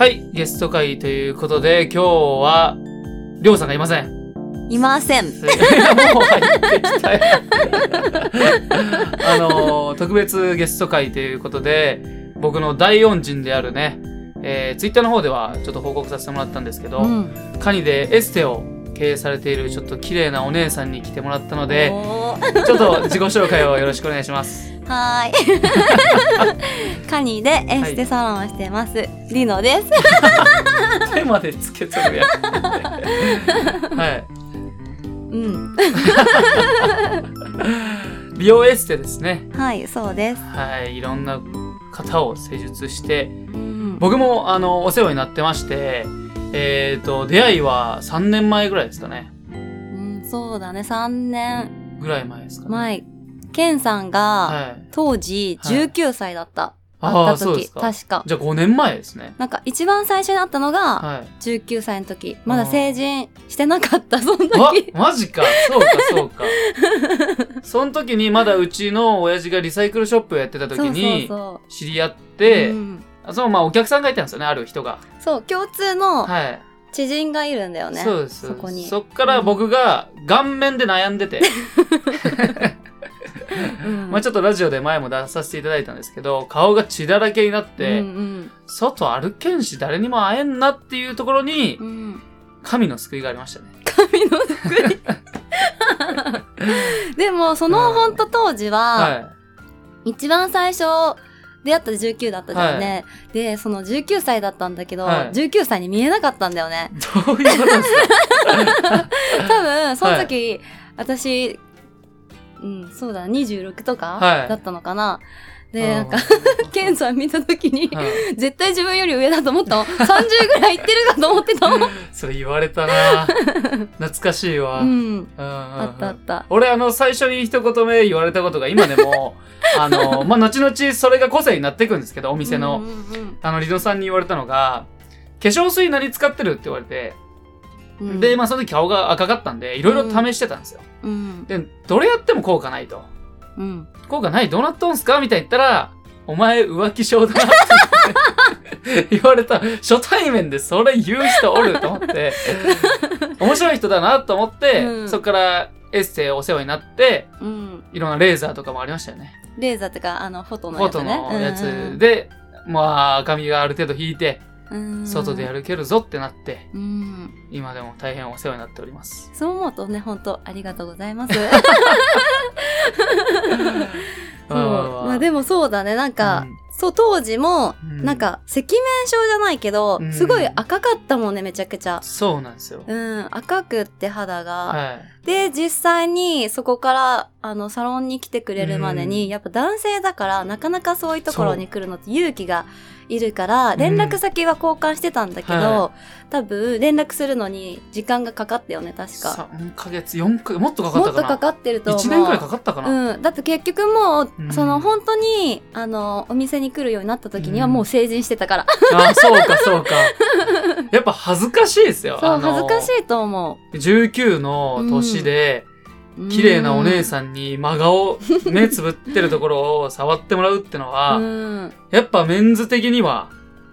はい、ゲスト会ということで、今日は、りょうさんがいません。いません。もう入ってきたよあのー特別ゲスト会ということで、僕の大恩人であるね、えー、ツイッターの方ではちょっと報告させてもらったんですけど、うん。カニでエステを経営されているちょっと綺麗なお姉さんに来てもらったので、ちょっと自己紹介をよろしくお願いします。はーい。カニでエステサロンをしてます。リノです。手までつけとるやん。はい。うん。美容エステですね。はい、そうです。はい。いろんな方を施術して、うん。僕もあのお世話になってまして、えっ、と、出会いは3年前ぐらいですかね。うん、そうだね。3年ぐらい前ですかね。前。ケンさんが、はい。当時はい19歳だった。ああ、会った時。か。確か。じゃあ5年前ですね。なんか一番最初に会ったのが、はい。19歳の時。まだ成人してなかった、そのあ時。、マジか。そうか、そうか。その時にまだうちの親父がリサイクルショップをやってた時にそ知り合っうそうそう。て、うんそのまあお客さんがいたんですよね、ある人が。そう、共通のはい。知人がいるんだよね。そうです。そこに。そっから僕が顔面で悩んでて、うん まあちょっとラジオで前も出させていただいたんですけど、顔が血だらけになって、うん外歩けんし誰にも会えんなっていうところにうん。うん。神の救いがありましたね。神の救い。でも、そのほんと当時は、は一番最初、出会った19だったじゃんね。で、その19歳だったんだけど、はい19歳に見えなかったんだよね。い。どういうことですか？多分、その時、私、うん、そうだ、26とか、はいだったのかな。で、うんなんか、ケンさん見た時に、はい絶対自分より上だと思ったもん。30ぐらいいってるかと思ってたもん。それ言われたな懐かしいわ。ううんん。ああったあった。俺あの最初に一言目言われたことが今でも あのまあ後々それが個性になっていくんですけどお店の、うんうんうんあのリノさんに言われたのが化粧水何使ってるって言われて、うんでまあその時顔が赤かったんでいろいろ試してたんですよ、うん。でどれやっても効果ないとうん。効果ないどうなっとん。すかみたいに言ったらお前浮気症だなって言われた初対面でそれ言う人おると思って面白い人だなと思って、うん。そっからエステお世話になってうん。いろん。なレーザーとかもありましたよねレーザーとか、あの、フォトのフォト。のやつで、まあ髪がある程度引いて、外でやるけるぞってなって。今でも大変お世話になっておりますそう思うとね、本当ありがとうございます。そう。まあでもそうだね、なんか、そう、当時も、うん。なんか、赤面症じゃないけど、うん。すごい赤かったもんね、めちゃくちゃ。そうなんですよ、うん、赤くって肌が。はい。で、実際にそこから、あの、サロンに来てくれるまでに、うん。やっぱ男性だから、なかなかそういうところに来るのって勇気がいるから、連絡先は交換してたんだけど、は多分、連絡するのに時間がかかったよね、確か。3ヶ月4ヶ月もっとかかったかなもっとかかってると思う。1年くらいかかったかな、うん。だって結局もう、うんその本当に、あの、お店に来るようになった時にはうんもう成人してたから。あそうかそうかやっぱ恥ずかしいですよそう、恥ずかしいと思19の年で、う。綺麗なお姉ん。さんに真顔、目つぶってるところを触ってもらうってのは、うん。やっぱメンズ的には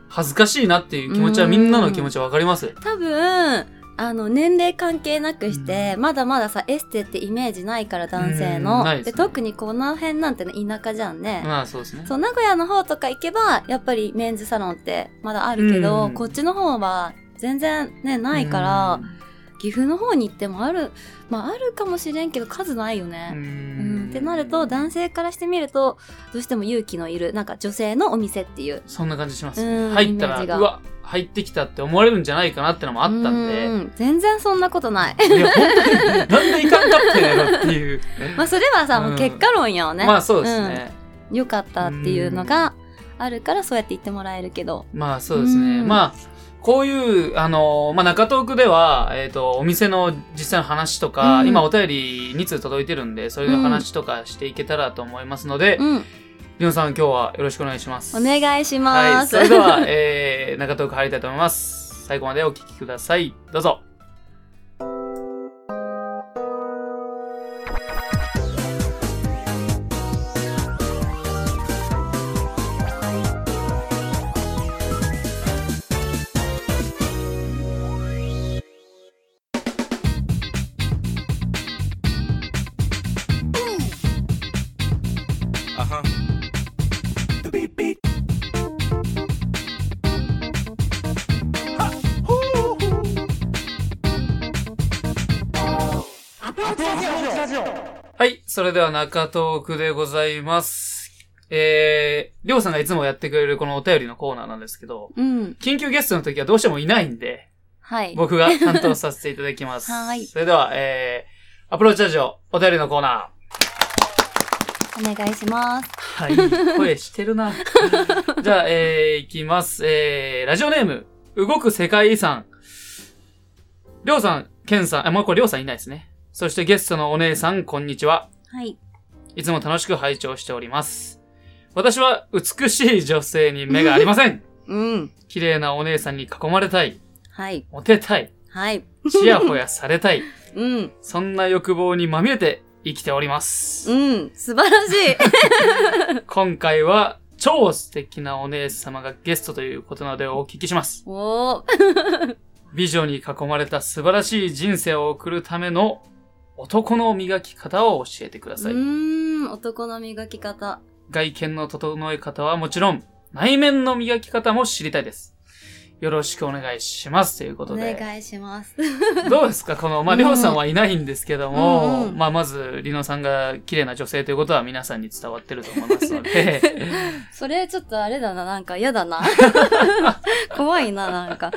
恥ずかしいなっていう気持ちはうんみんなの気持ちはわかります。多分、あの、年齢関係なくして、まだまださ、エステってイメージないから、男性うんの。ですねで、特にこの辺なんてね、田舎じゃんね。まあそうですね。そう、名古屋の方とか行けば、やっぱりメンズサロンってまだあるけど、うんこっちの方は全然ね、ないから、岐阜の方に行ってもある、まああるかもしれんけど数ないようん、ね。ううん。んってなると男性からしてみるとどうしても勇気のいるなんか女性のお店っていう。そんな感じします、うん入ったら、うわ、入ってきたって思われるんじゃないかなってのもあったんで、うん。全然そんなことない。いや、本当に、なんでいかんかったんやろっていう。まあそれはさ、うん。もう結果論よね。まあそうですね。よかったっていうのがあるからそうやって言ってもらえるけど。まあそうですね。うん。まあ、こういう、あの、まあ中東区では、えっ、と、お店の実際の話とか、うん今お便り2通届いてるんで、そういう話とかしていけたらと思いますので、うんりょんさん今日はよろしくお願いします。お願いしはい。ます、それでは、えー、中東区入りたいと思います。最後までお聞きください。どうぞ。それでは中トークでございます。えー、りょうさんがいつもやってくれるこのお便りのコーナーなんですけど、うん。緊急ゲストの時はどうしてもいないんで、はい。僕が担当させていただきます。はいそれでは、えー、アプローチラジオ、お便りのコーナお願いします。ー。はい。声してるな。じゃあ、えー、いきます。えー、ラジオネーム、動く世界遺産。りょうさん、けんさん、あ、もうこれりょうさんいないですね。そしてゲストのお姉さん、こんにちは。はい。いつも楽しく拝聴しております。私は美しい女性に目がありません。うん。綺麗なお姉さんに囲まれたい。はい。モテたい。はい。ちやほやされたい。うん。そんな欲望にまみれて生きております。うん。素晴らしい。今回は超素敵なお姉様がゲストということなのでお聞きします。おー。美女に囲まれた素晴らしい人生を送るための男の磨き方を教えてください。うーん。男の磨き方。外見の整え方はもちろん、内面の磨き方も知りたいです。よろしくお願いします。というこおとで。願いします。どうですか？この、まあ、うんりょうさんはいないんですけども、うんうんまあ、まず、りのさんが綺麗な女性ということは皆さんに伝わってると思いますので、それちょっとあれだな。なんか嫌だな。怖いな、なんか。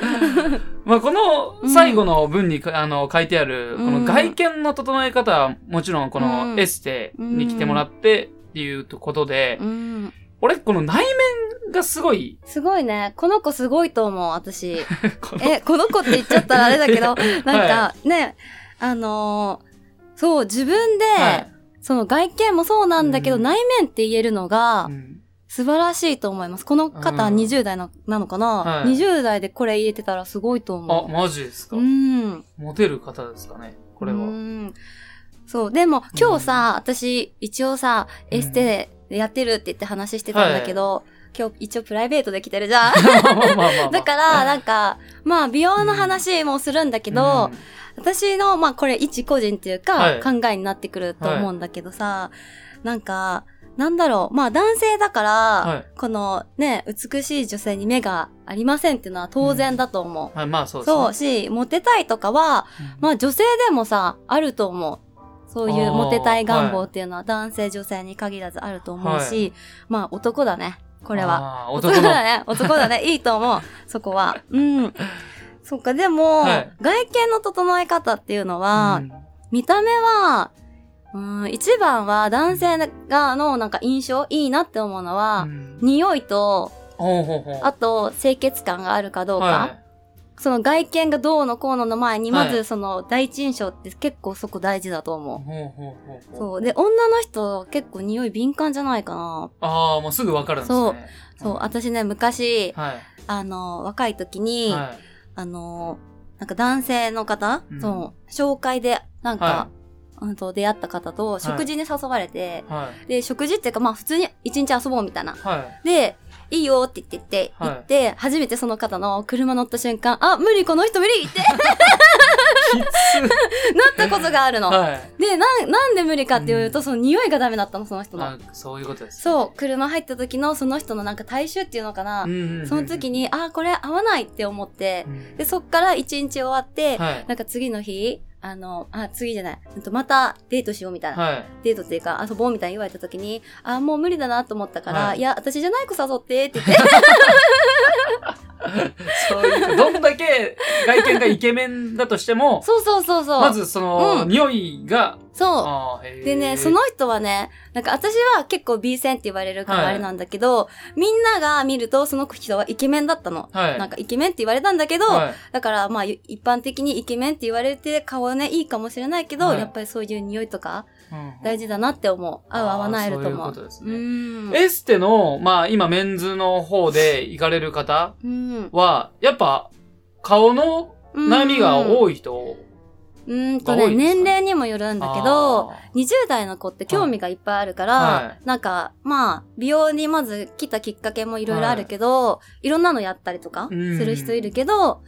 まあ、この最後の文にか、あの書いてある、こうんの外見の整え方は、もちろんこのうんエステに来てもらってっていうことで、うん。俺、この内面がすごい、すごいね。この子すごいと思う、私。え、この子って言っちゃったらあれだけど、なんか、ね、あのーそう、自分で、はいその外見もそうなんだけど、うん内面って言えるのがうん素晴らしいと思います。この方うん20代のなのかな、はい ?20 代でこれ入れてたらすごいとあ、思マジですか？う。うん。モテる方ですかねこれは。うんそう。でも、今日さ、私、一応さ、うんエステでやってるって言って話してたんだけど、今日一応プライベートで来てるじゃん。だから、なんか、まあ、美容の話もするんだけど、うん。私の、まあ、これ一個人っていうか、はい。考えになってくると思うんだけどさ、なんか、なんだろう、まあ男性だから、はい。このね、美しい女性に目がありませんっていうのは当然だと思う。はい、まあそうですね。そうし、モテたいとかは、まあ女性でもさ、あると思う。そういうモテたい願望っていうのは男性女性に限らずあると思うし、まあ男だね、これは。男の。だね。男だね。いいと思う。そこは。うん。そっか、でも、はい外見の整え方っていうのは、うん見た目は、うん、一番は男性がのなんか印象いいなって思うのは、うん匂いと、ほうほうほうあと清潔感があるかどうか。はその外見がどうのこうのの前に、はいまずその第一印象って結構そこ大事だとい。思ほうほうほうほう。そう。で、女の人結構匂い敏感じゃないかな。ああ、もうすぐわかるんですね。そう、私ね、昔、はい。あの、若い時に、はい。あの、なんか男性の方、うんそう、紹介で、なんか、はうんと出会った方と食事に誘われて、はい。で、食事っていうか、まあ普通に一日遊ぼうみたいな。はい。で、いいよって言って行って、初めてその方の車乗った瞬間、あ、無理、この人無理ってなきったことがあるつ。の。はい。で、なん、なんで無理かっていうと、その匂いがダメだったの、その人の。あそういうことです。そう、車入った時のその人のなんか体臭っていうのかな。その時に、あ、これ合わないって思ってう、ん、で、そっから一日終わって、はい。なんか次の日、あの、あ、次じゃない、またデートしようみたいな。はい。デートっていうか遊ぼうみたいに言われた時に、あ、もう無理だなと思ったから、はいい、や、私じゃない子誘ってって言って、そういう、どんだけ外見がイケメンだとしても、そうそうそうそう。まずその、うん匂いが、そう。でね、その人はね、なんか私は結構 B 線って言われるからはいあれなんだけど、みんなが見るとその人はイケメンだったの。はい。なんかイケメンって言われたんだけど、はいだからまあ一般的にイケメンって言われて顔はね、いいかもしれないけど、はいやっぱりそういう匂いとかうん大事だなって思う。合う合わないると思う。そういうことですねうん。エステの、まあ今メンズの方で行かれる方うん。は、やっぱ顔の悩みが多い人うーんとね、年齢にもよるんだけど、、20代の子って興味がいっぱいあるから、はなんか、まあ、美容にまず来たきっかけもいろいろあるけど、い、ろんなのやったりとかすうんる人いるけど、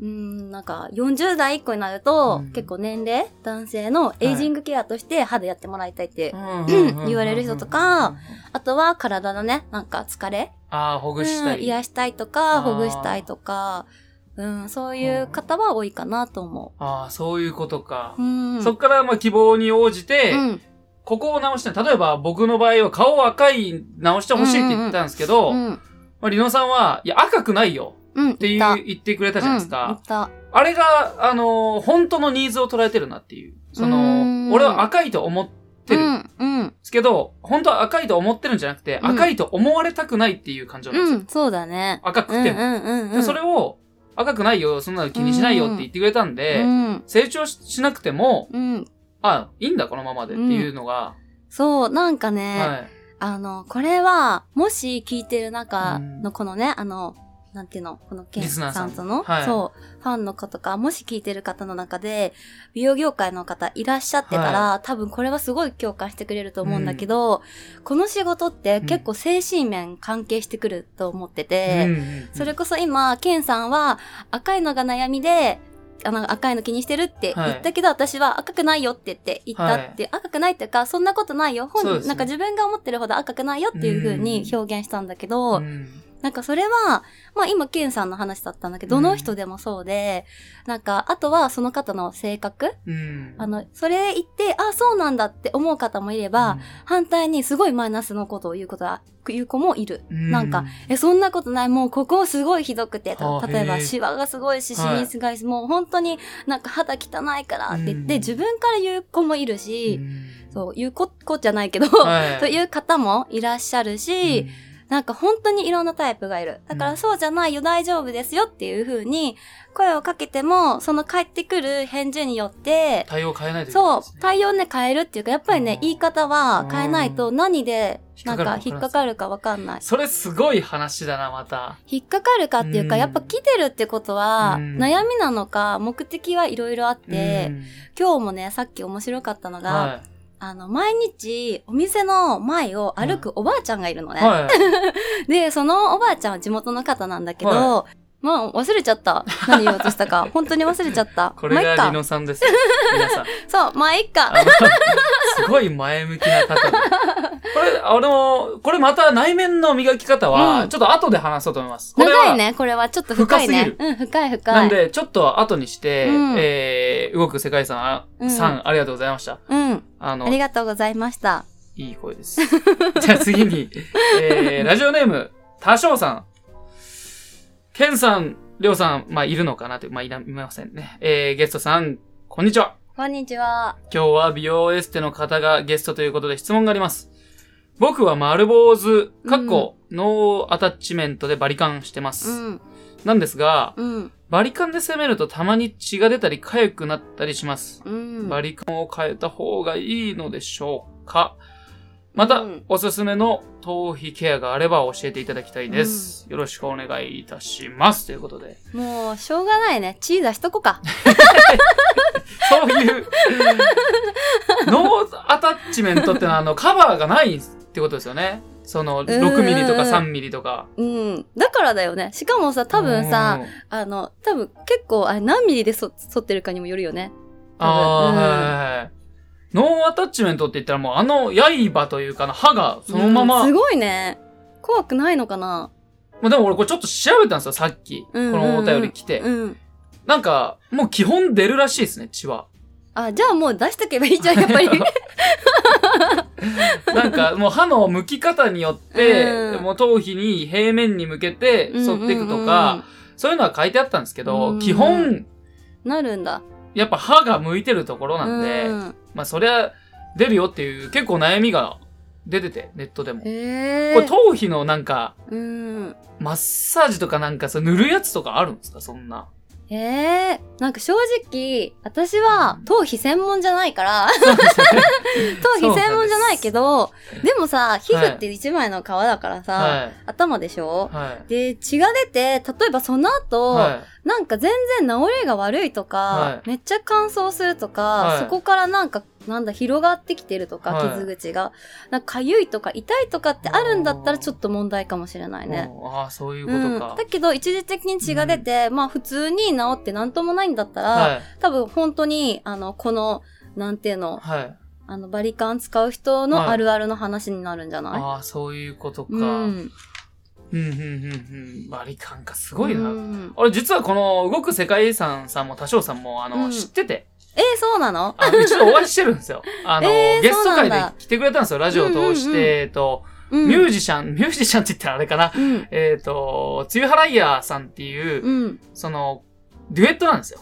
うーん、なんか、40代以降になると、うん結構年齢、男性のエイジングケアとして肌やってもらいたいって。うん言われる人とか、あとは体のね、なんか疲れ、ああ、ほぐしたうんり。癒したいとか、ほぐしたいとか、うん、そういう方は多いかなと思ああ、そういうことか。う。うん。そっから、まあ、希望に応じて、うん。ここを直して、例えば僕の場合は顔を赤い直してほしいって言ったんですけど、うん。まあ、リノさんは、いや、赤くないようん。っっていう、言ってくれたじゃないですか。うん。あれが、あのー本当のニーズを捉えてるなっていう。そうの、ん俺は赤いと思ってるんでうん。うん。すけど、本当は赤いと思ってるんじゃなくて、うん赤いと思われたくないっていう感情なんですよ。うん。そうだね。赤くても。うんうんうんうん。でそれを、赤くないよ、そんなの気にしないよって言ってくれたんで、うん。成長ししなくても、うん。あ、いいんだ、このままでっていうのが、そう、なんかね、はい。あの、これは、もし聞いてる中のこのね、あの、なんていうの？このケンさん。との、はい。そう、ファンの子とか、もし聞いてる方の中で、美容業界の方いらっしゃってたら、多分これはすごい共感してくれると思うんだけど、この仕事って結構精神面関係してくると思ってて、うんうんうんそれこそ今、ケンさんは赤いのが悩みで、あの赤いの気にしてるって言ったけど、私は赤くないよって言って言ったって、赤くないっていうか、そんなことないよ。本ね。なんか自分が思ってるほど赤くないよっていう風に表現したんだけど、うんなんかそれは、まあ今、ケンさんの話だったんだけど、うん。どの人でもそうで、なんか、あとはその方の性格。うん。あの、それ言って、あ、そうなんだって思う方もいれば、反対にすごいマイナスのことを言うことは、言う子もいる。うん。なんか、え、そんなことない、もうここすごいひどくて、例えばシワがすごいし、シミがもう本当になんか肌汚いからって言って、うん。自分から言う子もいるし、うん。そう、言う子、子じゃないけど、はい。という方もいらっしゃるし、なんか本当にいろんなタイプがいる。だかうん。らそうじゃないよ、大丈夫ですよっていう風に声をかけても、その返ってくる返事によって、対応を変えないといけそうないですね、対応ね、変えるっていうか、やっぱりねうん、言い方は変えないと何で、なんか引っかかるかわかんない。それすごい話だな、また。引っかかるかっていうか、うん。やっぱ来てるってことは、うん。悩みなのか、目的はいろいろあって、うん。今日もね、さっき面白かったのが、はあの、毎日、お店の前を歩くおばあちゃんがいるのね。い。はい。で、そのおばあちゃんは地元の方なんだけど、はまあ、忘れちゃった。何言おうとしたか。本当に忘れちゃった。これ。がリノさんですよ。皆さん。そう、まあ、いっか。すごい前向きな方れ、あの、これまた内面の磨き方うは、んちょっと後で話そうと思います。これは長いね。これはちょっと深いね深すぎる。うん、深い深い。なんで、ちょっと後にして、うんえー、動く世界遺産うんさん、ありがとうございました。うん。あのあ、りがとうございました。いい声です。じゃあ次に、えー、ラジオネーム、多少さん。ケンさん、りょうさん、まあ、いるのかなという、まあ、いらいませんね。えー、ゲストさん、こんにちは。こんにちは。今日は美容エステの方がゲストということで質問があります。僕は丸坊主、かっこ、ノーアタッチメントでバリカンしてます。うん。なんですが、うん。バリカンで攻めるとたまに血が出たり痒くなったりします。うん。バリカンを変えた方がいいのでしょうかまた、うんおすすめの頭皮ケアがあれば教えていただきたいです。よろしくお願いいたします。ということで。もう、しょうがないね。チー出しとこうか。そういう、ノーアタッチメントってのは、あの、カバーがないってことですよね。その、6ミリとか3ミリとか。うん。だからだよね。しかもさ、多分さ、うん、あの、多分結構、あれ何ミリでそ剃ってるかにもよるよね。ああ、うんはいはいはい。ノーアタッチメントって言ったらもう、あの刃というかの刃がそのまま、うんすごいね。怖くないのかなまあでも俺これちょっと調べたんですよ、さっき。こうんうんうんのお便り来て。うん。なんか、もう基本出るらしいですね、血は。あ、じゃあもう出しとけばいいじゃん、やっぱり。なんか、もう歯の向き方によって、うんもう頭皮に平面に向けて沿っていくとか、そういうのは書いてあったんですけど、うん基本、なるんだ。やっぱ歯が向いてるところなんで、うんまあそりゃ出るよっていう結構悩みが出てて、ネットでも。へえ。これ頭皮のなんか、うん。マッサージとかなんかさ、塗るやつとかあるんですか？そんな。ええなんか正直、私は頭皮専門じゃないから、頭皮専門じゃないけど、でもさ、皮膚って一枚の皮だからさ、はい。頭でしょ？はい。で、血が出て、例えばその後、はなんか全然治りが悪いとか、はい。めっちゃ乾燥するとか、はい。そこからなんか、なんだ、広がってきてるとか、はい傷口が。なんか、痒いとか痛いとかってあるんだったらちょっと問題かもしれないい。ね。ああ、そういううん。ことか。だけど、一時的に血が出て、まあ普通に治ってなんともないんだったら、はい。多分本当に、あの、この、なんていうの、はい。あの、バリカン使う人はいのあるあるの話になるんじゃない、ああ、そういうことか。うん。うん、うん、うん、うん。バリカンか、すごいな。うん俺実はこの動く世界遺産さんも多少さんもあの、うん知ってて、えー、そうなの？あの一度お会いしてるんですよ。あの、えーゲスト会で来てくれたんですよ、ラジオを通して、うんうんうんえっと、うん。ミュージシャン、ミュージシャンって言ったらあれかな。うん。えっ、と、つゆはらいやさんっていう、うん。その、デュエットなんですよ。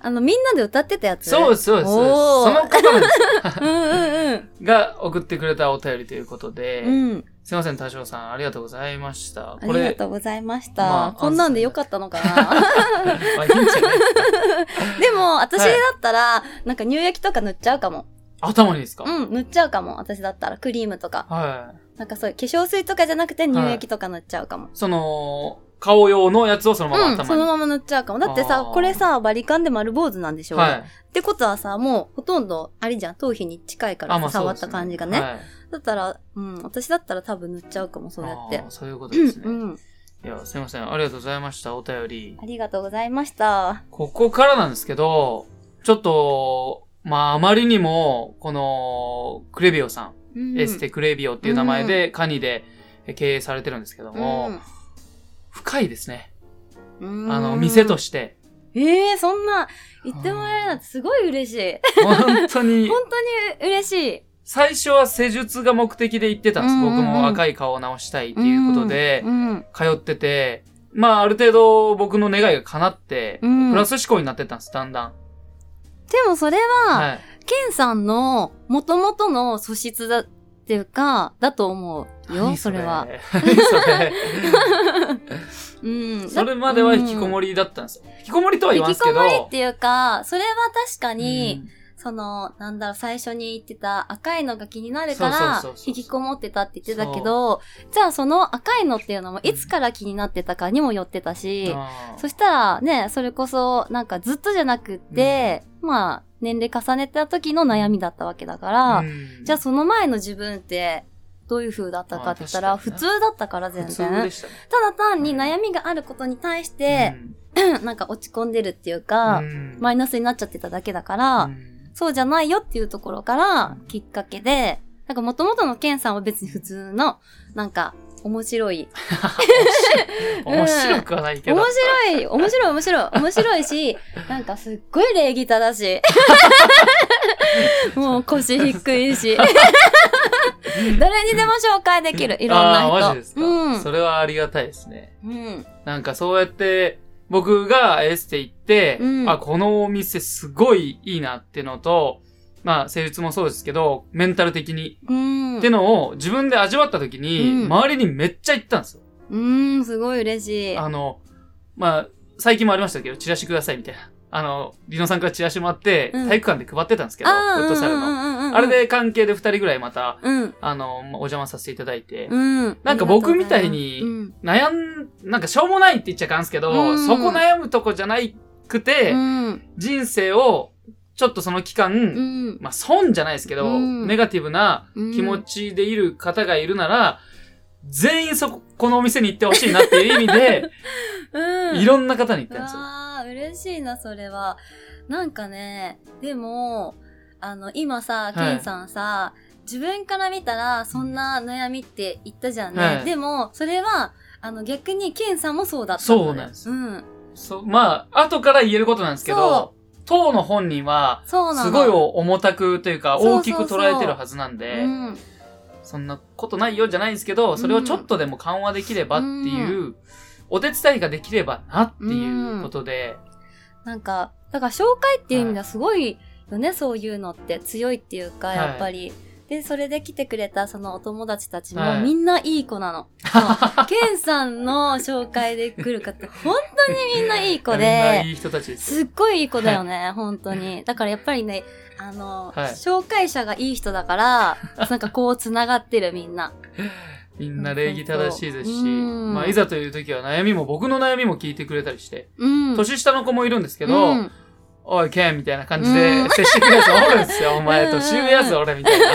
あの、みんなで歌ってたやつ？そうです、そうです。そうその方なんですうんうんが送ってくれたお便りということで、うん。うん。すいません、多少さん、ありがとうございました。ありがとうございました。まあこんなんでよかったのかな？まあ、いいんじゃない？でも、私はいだったら、なんか乳液とか塗っちゃうかも。頭にですか、うん、塗っちゃうかも。私だったら、クリームとか。はい。なんかそういう化粧水とかじゃなくて乳液とか塗っちゃうかも。その、顔用のやつをそのままうん、頭に。そのまま塗っちゃうかも。だってさこれさ、バリカンで丸坊主なんでしょ、はい。ってことはさ、もうほとんど、あれじゃん、頭皮に近いから触った感じがね。はいだったら、うん、私だったら多分塗っちゃうかも、そうやって。そういうことですね。うん、うん。いや、すいません。ありがとうございました。お便りあ。りがとうございました。ここからなんですけど、ちょっと、まあ、あまりにも、この、クレビオさん、うん、エステクレビオっていう名前で、カニで経営されてるんですけども、深いですね。うん、あの、店として。ええー、そんな、言ってもらえるなんてすごい嬉しい。本当に、本当に嬉しい。最初は施術が目的で行ってたんです。うんうんうん僕も赤い顔を直したいっていうことでう、ん。通ってて、まあ、ある程度僕の願いが叶って、うんプラス思考になってったんです、だんだん。でもそれは、はい。ケンさんの元々の素質だっていうか、だと思うよ、何それは。。何それ うん。それまでは引きこもりだったんですよ。引きこもりとは言わんすけど。引きこもりっていうか、それは確かに、うんその、なんだろう、最初に言ってた赤いのが気になるから引きこもってたって言ってたけど、じゃあその赤いのっていうのもいつから気になってたかにもよってたし、あーそしたらね、それこそなんかずっとじゃなくって、まあ、年齢重ねた時の悩みだったわけだから、うんじゃあその前の自分って、どういう風だったかって言ったら、普通だったから全普然。ただ単に悩みがあることに対して、なんか落ち込んでるっていうか、うんマイナスになっちゃってただけだから、うんそうじゃないよっていうところからきっかけで、なんか元々のケンさんは別に普通の、なんか、面白い。面白くはないけど。面白い面白い面白い面白いし、なんかすっごい礼儀正しい。もう腰低いし。誰にでも紹介できる、いろんな人。あーマジですか、うん。それはありがたいですね。うん。なんかそうやって、僕がエステ行って、うんあ、このお店すごいいいなってのと、まあ、施術もそうですけど、メンタル的に、うん。ってのを自分で味わった時に、うん周りにめっちゃ言ったんですよ。うん、すごい嬉しい。あの、まあ、最近もありましたけど、チラシくださいみたいな。あの、リノさんからチラシもあって、うん体育館で配ってたんですけど、フットサルの。あれ、で関係で二人ぐらいまた、うん。あの、お邪魔させていただいて、うん。なんか僕みたいにうん。悩ん、なんかしょうもないって言っちゃいかんすけど、うんそこ悩むとこじゃないくて、うん。人生を、ちょっとその期間、うん。まあ損じゃないですけど、うんネガティブなうん気持ちでいる方がいるなら、全員そこ、このお店に行ってほしいなっていう意味で、うん。いろんな方に行ったんですよ。嬉しいな、それは。なんかね、でも、あの、今さ、はいケンさんさ、自分から見たら、そんな悩みって言ったじゃんね。はいでも、それは、あの、逆に、ケンさんもそうだったそうなんですうん。そうまあ、後から言えることなんですけど、当の本人は。すごい重たくというか、大きく捉えてるはずなんで、うん。そんなことないよじゃないんですけど、それをちょっとでも緩和できればっていう、お手伝いができればなっていうことで、なんか、だから紹介っていう意味ではすごいよね、そういうのって強いっていうか、はいやっぱり。で、それで来てくれたそのお友達たちもはいみんないい子なの。そう ケンさんの紹介で来る方、本当にみんないい子みんないで、い人たちです。すっごいいい子だよね、本当に。だからやっぱりね、あの、はい紹介者がいい人だから、なんかこう繋がってるみんな。みんな礼儀正しいですし、うんまあ、いざという時は悩みも、僕の悩みも聞いてくれたりして、うん。年下の子もいるんですけど、うんおい、ケンみたいな感じでうん接してくるやつおるんですよ、お前、うん年上やつ俺みたいな。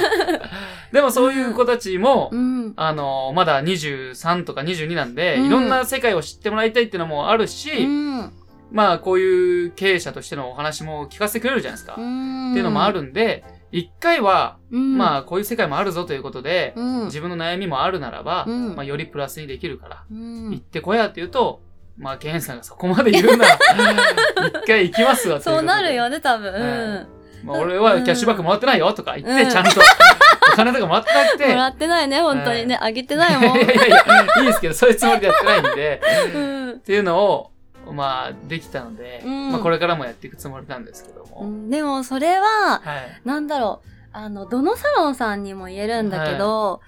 でもそういう子たちも、うん。あの、まだ23とか22なんで、うんいろんな世界を知ってもらいたいっていうのもあるし、うん。まあこういう経営者としてのお話も聞かせてくれるじゃないですか。うん。っていうのもあるんで、一回は、うん。まあ、こういう世界もあるぞということで、うん。自分の悩みもあるならば、うんまあ、よりプラスにできるから、うん行ってこやって言うと、まあ、ケンさんがそこまで言うなら、一回行きますわそうなるよね、多分。はいうん。まあ、俺はキャッシュバックもらってないよとか言って、うんちゃんと、お金とかもらってなくて、もらってないね、本当にね。あげてないもん。いやいやいや、いいですけど、そういうつもりでやってないんで、うんっていうのを、まあ、できたので、うんまあ、これからもやっていくつもりなんですけども。うんでも、それは、はい。なんだろう、あの、どのサロンさんにも言えるんだけど、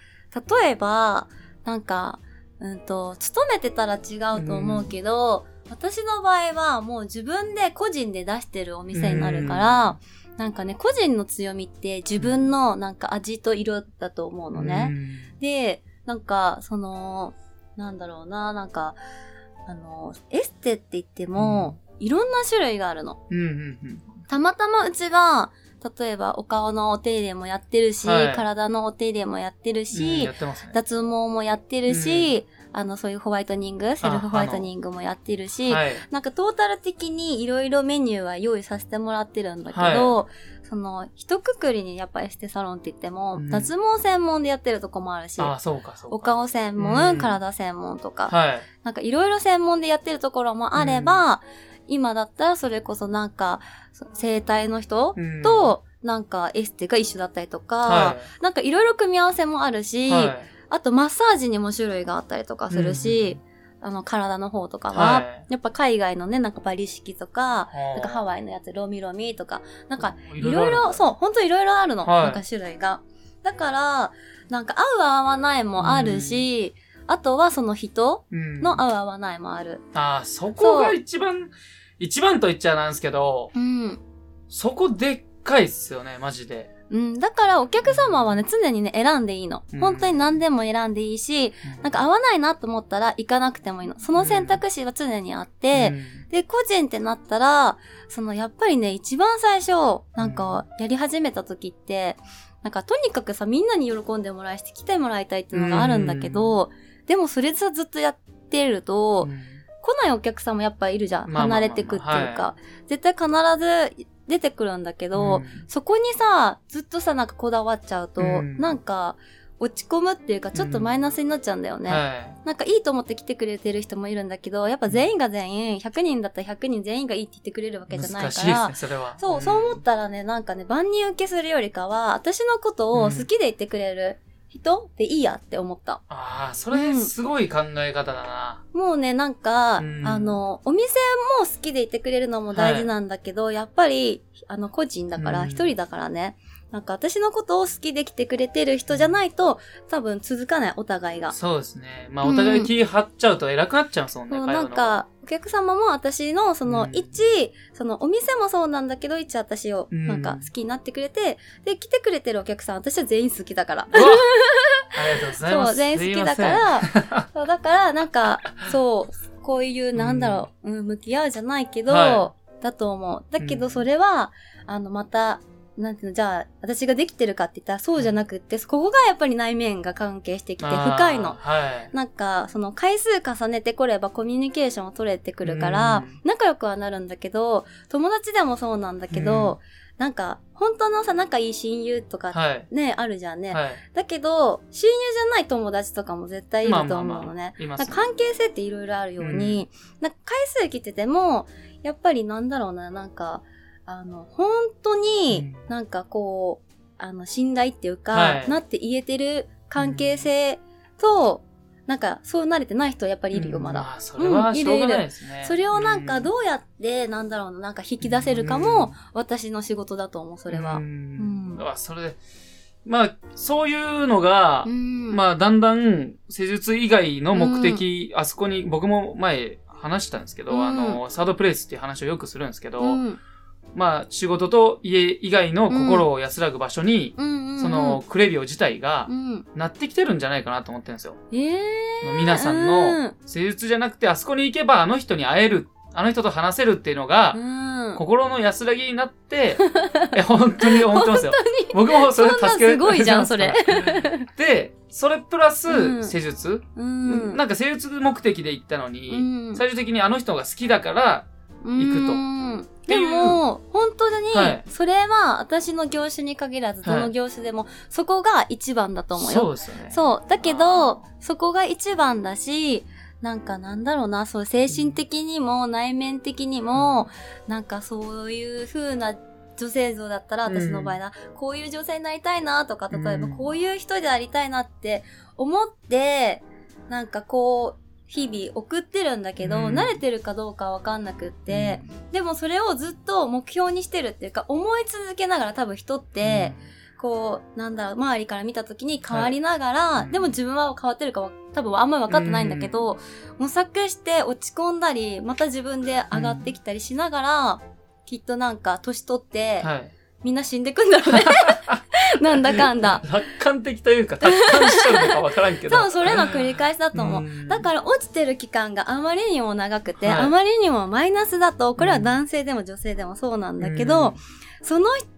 例えば、なんか、うんと、勤めてたら違うと思うけど、私の場合はもう自分で個人で出してるお店になるから、なんかね、個人の強みって自分のなんか味と色だと思うのね。で、なんか、その、なんだろうな、なんか、あの、エステって言っても、いろんな種類があるの。うん。うん、うん、うん。たまたまうちが、例えばお顔のお手入れもやってるし、はい体のお手入れもやってるうんし、やってますね。脱毛もやってるし、あの、そういうホワイトニング、セルフホワイトニングもやってるし、はい。なんかトータル的にいろいろメニューは用意させてもらってるんだけど、その、一括りにやっぱエステサロンって言っても、うん脱毛専門でやってるとこもあるし、ああ、そうか、そうか。お顔専門、うん体専門とか、はい。なんかいろいろ専門でやってるところもあれば、今だったらそれこそなんか、そ整体の人うん、と、なんかエステが一緒だったりとか、はなんかいろいろ組み合わせもあるい。し、はい。あとマッサージにも種類があったりとかするし、あの体の方とかは、はいやっぱ海外のね、なんかバリ式とか、なんかハワワイのやつロミロミとか、なんかイいろいろ、う。そう、ほんといろいろあるの、はいなんか種類が。だから、なんか合う合わないもあるし、あとはその人うんの合う合わないもある。ああ、そこが一番、一番と言っちゃなんですけど、うん。そこでっかいっすよね、マジで。うん、だからお客様はね、常にね、選んでいいの。うん本当に何でも選んでいいし、なんか合わないなと思ったら行かなくてもいいの。その選択肢は常にあって、で、個人ってなったら、そのやっぱりね、一番最初、なんかやり始めた時って、なんかとにかくさ、みんなに喜んでもらいして来てもらいたいっていうのがあるんだけど、でもそれさずっとやってると、うん来ないお客さんもやっぱいるじゃん。離れてくっていうか。は絶対必ず出てくるんだけど、うんそこにさ、ずっとさ、なんかこだわっちゃうと、うんなんか、落ち込むっていうか、ちょっとマイナスになっちゃうんだよね。はい。なんかいいと思って来てくれてる人もいるんだけど、やっぱ全員が全員、100人だったら100人全員がいいって言ってくれるわけじゃないから、難しいですね、それは。そう、そう思ったらね、なんかね、万人受けするよりかは、私のことを好きで言ってくれる人？でいいや？って思った。ああ、それすごい考え方だな。もうね、なんか、うん。あの、お店も好きでいてくれるのも大事なんだけど、やっぱり、あの、個人だから、うん。一人だからね、なんか私のことを好きで来てくれてる人じゃないと、多分続かない、お互いが。そうですね。まあ、お互い気張っちゃうと偉くなっちゃうんですもんね、そう会話のなんか、お客様も私の、その、うん一、その、お店もそうなんだけど、一私を、うんなんか、好きになってくれて、で、来てくれてるお客さん、私は全員好きだから。ありがとうございます。そう、全員好きだから、そう、だから、なんか、そう、こういう、なんだろう、うん、向き合うじゃないけど、はだと思う。だけど、うんそれは、あの、また、なんていうの、じゃあ、私ができてるかって言ったら、そうじゃなくって、ここがやっぱり内面が関係してきて、深いの。はい。なんか、その回数重ねてこればコミュニケーションを取れてくるから、うん仲良くはなるんだけど、友達でもそうなんだけど、なんか、本当のさ、仲いい親友とかはい。ね、あるじゃんね。はい。だけど、親友じゃない友達とかも絶対いると思うのね。いますなんか関係性っていろいろあるように、なんか回数来てても、やっぱりなんだろうな、なんか、あの、本当にうん。なんかこう、あの、信頼っていうか、はい。なって言えてる関係性と、なんか、そう慣れてない人はやっぱりいるよ、まだ。あ、それはしょうがないですね。それをなんかうどうやって、なんだろうな、なんか引き出せるかうん。も、私の仕事だと思う、それは。ううん。ん。あそれで、まあ、そういうのがう、ん。まあ、だんだん施術以外の目的、あそこに僕も前話したんですけど、うん。あの、サードプレイスっていう話をよくするんですけど、うん、まあ、仕事と家以外の心を安らぐ場所に、その、クレビオ自体がうん。なってきてるんじゃないかなと思ってるんですよ。ええ皆さんうのん施術じゃなくて、あそこに行けばあの人に会える、あの人と話せるっていうのが、うん。心の安らぎになって、え、本当に思ってますよ。僕もそれ助けすごいじゃんそれ。で、それプラスうん施術、うん。なんか施術目的で行ったのうに、ん、最終的にあの人が好きだから、行くと。と。でも、本当にはい、それは私の業種に限らず、どの業種でも、そこが一番だと思うよ。そうですよね。そう。だけど、そこが一番だし、なんかなんだろうな、そう、精神的にも内面的にも、なんかそういう風な女性像だったら、うん私の場合な、こういう女性になりたいなとか、例えばうんこういう人でありたいなって思って、なんかこう、日々送ってるんだけど、うん。慣れてるかどうかわかんなくって、でもそれをずっと目標にしてるっていうか、思い続けながら多分人って、こう、なんだろう、周りから見た時に変わりながら、はい。でも自分は変わってるかは多分あんまり分かってないんだけど、模索して落ち込んだり、また自分で上がってきたりしながら、きっとなんか年取って、うんはい。みんな死んでくんだろうね。なんだかんだ。楽観的というか、達観しちゃうのかわからんけど。多分それの繰り返しだと思う。うだから落ちてる期間があまりにも長くて、はいあまりにもマイナスだと、これは男性でも女性でもそうなんだけど、その人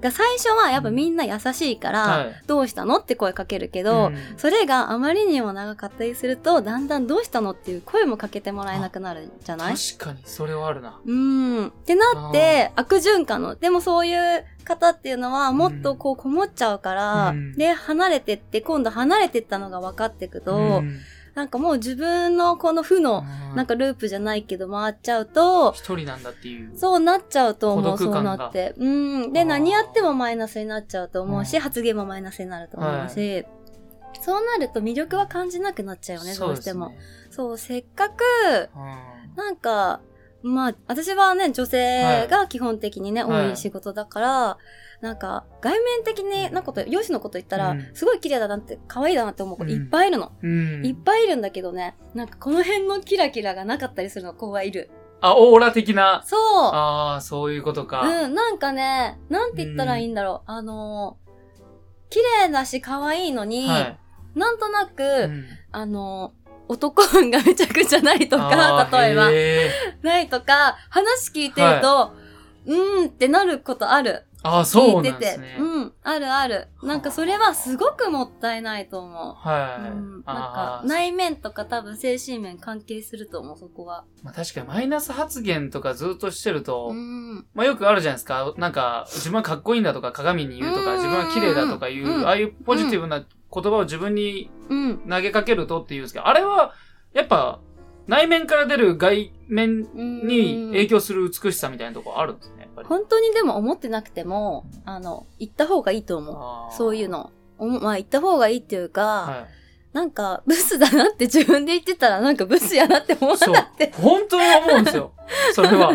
が最初はやっぱみんな優しいから、はい。どうしたのって声かけるけうん、ど、うん。それがあまりにも長かったりすると、だんだんどうしたのっていう声もかけてもらえなくなるんじゃない？確かに、それはあるな。うん。ってなって、悪循環の、でもそういう方っていうのは、もっとこうこもっちゃうから、うん。で、離れてって、今度離れてったのが分かってくと、うんなんかもう自分のこの負の、なんかループじゃないけど回っちゃうと、一人なんだっていう。そうなっちゃうと思う、そうなって。うん。で、何やってもマイナスになっちゃうと思うし、うん発言もマイナスになると思うし、そうなると魅力は感じなくなっちゃうよね、どうしても。そう,、せっかく、うん。なんか、まあ、私はね、女性が基本的にね、はい。多い仕事だから、なんか、外面的になこと、容姿のこと言ったら、うんすごい綺麗だなって、可愛いだなって思う子うんいっぱいいるの。うんいっぱいいるんだけどね、なんかこの辺のキラキラがなかったりするの子がいる。あ、オーラ的な？そうああ、そういうことか。うん、なんかね、なんて言ったらいいんだろう。あのー、綺麗だし可愛いのに、はい。なんとなく、うんあのー、男運がめちゃくちゃないとか、例えば、ないとか、話聞いてると、うーんってなることある。あー、そう。なんですね。うん、あるある。なんかそれはすごくもったいないと思う。はい。うん、なんか内面とか多分精神面関係すると思う、そこは。まあ、確かにマイナス発言とかずっとしてると、うん。まあよくあるじゃないですか。なんか、自分はかっこいいんだとか鏡に言うとか、うん自分は綺麗だとかいう、うんああいうポジティブな言葉を自分にうん。投げかけるとっていうんですけど、あれは、やっぱ、内面から出る外面に影響する美しさみたいなところあるんですぱり。本当にでも思ってなくても、あの、行った方がいいと思う。そういう。の。おまあ、行った方がいいっていうか、はい。なんか、ブスだなって自分で言ってたら、なんかブスやなって思わなって。。本当に思うんですよ。それは。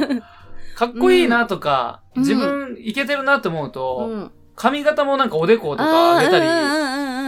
かっこいいなとか、うん自分いけてるなって思うと、うん。髪型もなんかおでことか上げたり、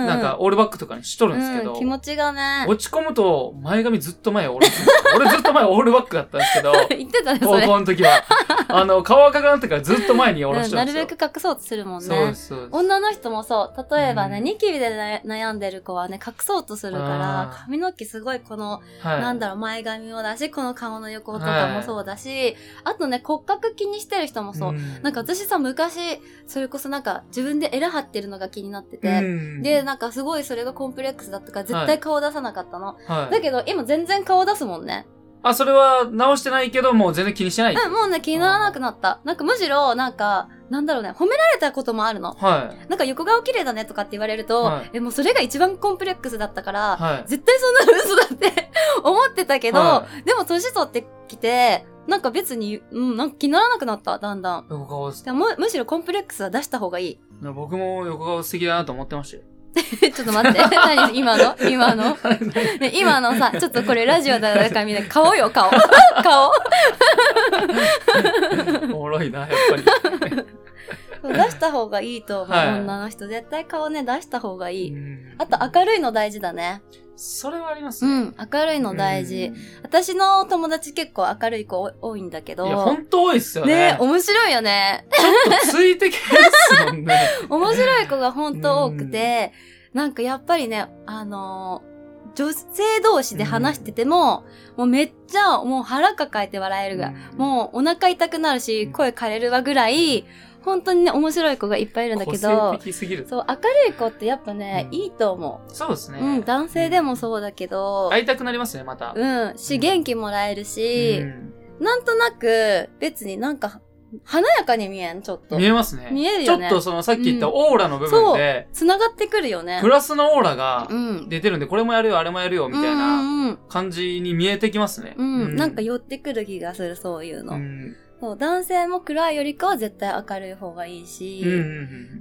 ななんか、オールバックとかにしとるんですけど、気持ちがね。落ち込むと前髪ずっと前オール俺ずっと前オールバックだったんですけど、言ってたね、そ高れ。校の時は。あの、顔赤くなってからずっと前に下ろしうんなるてるんですよ。べく隠そうとするもんねそうで。す、そうです。女の人もそう。例えばね、うんニキビでね悩んでる子はね、隠そうとするから髪の毛すごいこの、はい。なんだろう、前髪もだし、この顔の横とかもそうだし、あとね、骨格気にしてる人もそう。んなんか私さ、昔、それこそなんか自分でエラ張ってるのが気になってて、うんで、なんかすごいそれがコンプレックスだったから絶対顔出さなかったの。はい。だけど今全然顔出すもんね。あ、それは直してないけど、もう全然気にしてない。うん、もうね、気にならなくなった。なんかむしろ、なんか、なんだろうね、褒められたこともあるの。はい。なんか横顔綺麗だねとかって言われると、はいえ、もうそれが一番コンプレックスだったから、はい。絶対そんなの嘘だって 思ってたけど、はでも年取ってきて、なんか別に、うん、なんか気にならなくなった、だんだん。横顔むむしろコンプレックスは出した方がいい。僕も横顔素敵だなと思ってましたよ。ちょっと待って。何？今の？今の？ね今のさ、ちょっとこれラジオだからみんな顔よ、顔。顔おもろいな、やっぱり。出した方がいいと思う、はい女の人。絶対顔ね、出した方がいい。うんあと明るいの大事だね。それはありますね。うん、明るいの大事。うん私の友達結構明るい子多いんだけど。いや、ほんと多いっすよね。ね面白いよね。ちょっとついてけですもんね。面白い子が本当多くて、なんかやっぱりね、あのー女性同士で話してても、もうめっちゃもう腹抱えて笑えるぐらい。うんもうお腹痛くなるし、声枯れるわぐらい、本当にね、面白い子がいっぱいいるんだけど、的すぎる。そう、明るい子ってやっぱね、うんいいと思そうですね。う。うん、男性でもそうだけど、会いたくなりますね、また。うん、し、うん元気もらえるし、うんなんとなく、別になんか、華やかに見えん、ちょっと見。えますね。見えるよねちょっとそのさっき言ったオーラの部分で、繋がってくるよね。プラスのオーラがうん。出てるんで、これもやるよ、あれもやるよ、みたいなうんうん感じに見えてきますね。うん。うん。なんか寄ってくる気がする、そういうの。うん。そう、男性も暗いよりかは絶対明るい方がいいし、うんうんう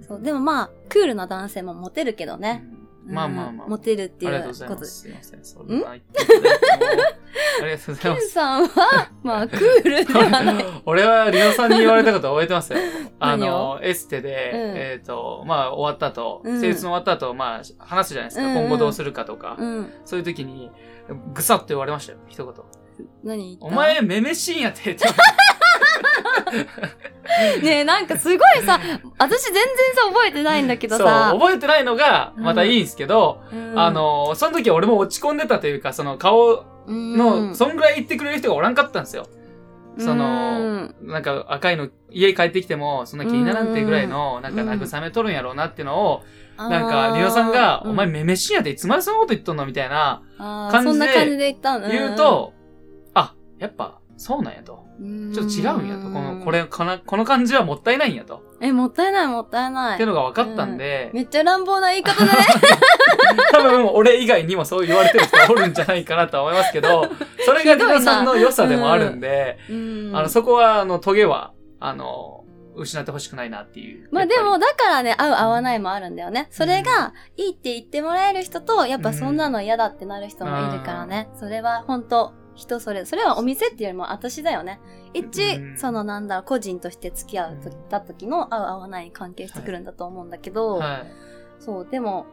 んそう、でもまあ、クールな男性もモテるけどね。うんまあまあまあ。うんモテるっていうありがとうございことです。ます。すいません。そん？な言っていただいありがとうございケンます。さんは、まあ、クールではない。俺はリオさんに言われたこと覚えてますよ。あ何の、エステで、うんえっ、と、まあ、終わった後、うん施術の終わった後、まあ、話すじゃないですか。うんうん今後どうするかとか、うん。そういう時に、ぐさっと言われましたよ。一言。何お前、めめしいんやって。っ て ねえ、なんかすごいさ、私全然さ、覚えてないんだけどそう、さ。覚えてないのが、またいいんですけど、うん。あ、の、その時は俺も落ち込んでたというか、その顔の、そんぐらい言ってくれる人がおらんかったんですよ。その、なんか赤いの、家帰ってきても、そんな気にならんってぐらいの、なんか慰めとるんやろうなっていうのを、なんか、リオさんが、お前、めめしいんやで、いつまでそんなこと言っとんのみたいな、感感じでそんな感じで言ったの。言う、と、あ、やっぱ、そうなんやと。ちちょっと違うんやと。この、これ、この、この感じはもったいないんやと。え、もったいないもったいなっていうい。のが分かったんで、めっちゃ乱暴な言い方だね。多分俺以外にもそう言われてる人がおるんじゃないかなとは思いますけど、それがリオさんの良さでもあるんで、うんあの、そこは、あの、トゲは、あの、失ってほしくないなっていう。まあでも、、だからね、合う合わないもあるんだよね。それが、いいって言ってもらえる人と、やっぱそんなの嫌だってなる人もいるからね。それは本当人それ、それはお店っていうよりも私だよね。一う、んそのなんだろう、個人として付き合うとた時の合う合わないに関係してくるんだと思うんだけど、はい。そう、でも、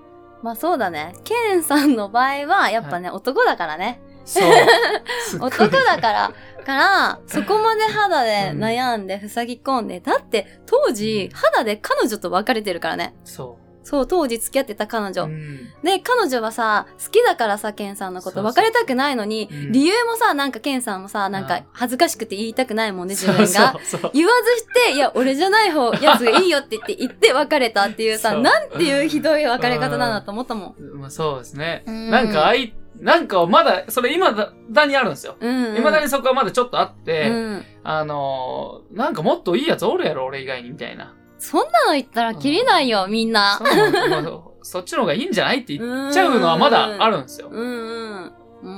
まあそうだね。ケンさんの場合は、やっぱね、男だからね。そう。男だから、から、そこまで肌で悩んで塞ぎ込んで、だって当時、肌で彼女と別れてるからね。そそう、当時付き合ってた彼う。女。うんで、彼女はさ、好きだからさ、ケンさんのこと、別れたくないのに、うん理由もさ、なんかケンさんもさ、なんかうん恥ずかしくて言いたくないもんね、自分が。そうそうそう。言わずして、いや、俺じゃない方、やつがいいよって言って、言って別れたっていうさ、そうなんていうひどい別れ方なんだと思ったもん。まあそうですね。うんなんか、あい、なんかまだ、それ今だにあるんですよ。うん、うん。未だにそこはまだちょっとあって、うん。あのー、なんかもっといいやつおるやろ、俺以外に、みたいな。そんなの言ったら切りないよ、みんな。そっちの方がいいんじゃないって言っちゃうのはまだあるんですよ。うんうん。うー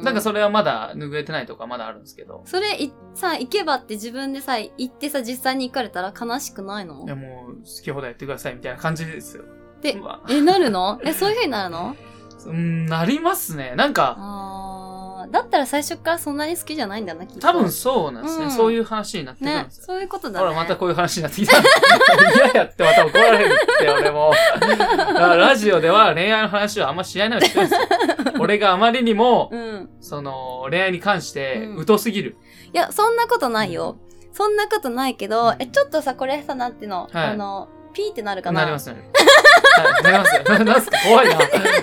ん。なんかそれはまだ拭えてないとかまだあるんですけど。それい、さ、行けばって自分でさ、行ってさ、実際に行かれたら悲しくないの？いやもう好き放題やってくださいみたいな感じですよ。でえ、なるの？え、そういう風になるの？うん、なりますね。なんか、だったら最初からそんなに好きじゃないんだな、きっと。多分そうなんですね。うんそういう話になってくるんねで、すよ。そういうことだね。ほら、またこういう話になってきた。嫌やってまた怒られるって、俺も。だからラジオでは恋愛の話はあんましないようにしてるんですよ。俺があまりにも、うん。その、恋愛に関してうん疎すぎる。いや、そんなことないよ。そんなことないけど、え、ちょっとさ、これさ、なんていうの、はいあの、ピーってなるかな？なりますね。すいな。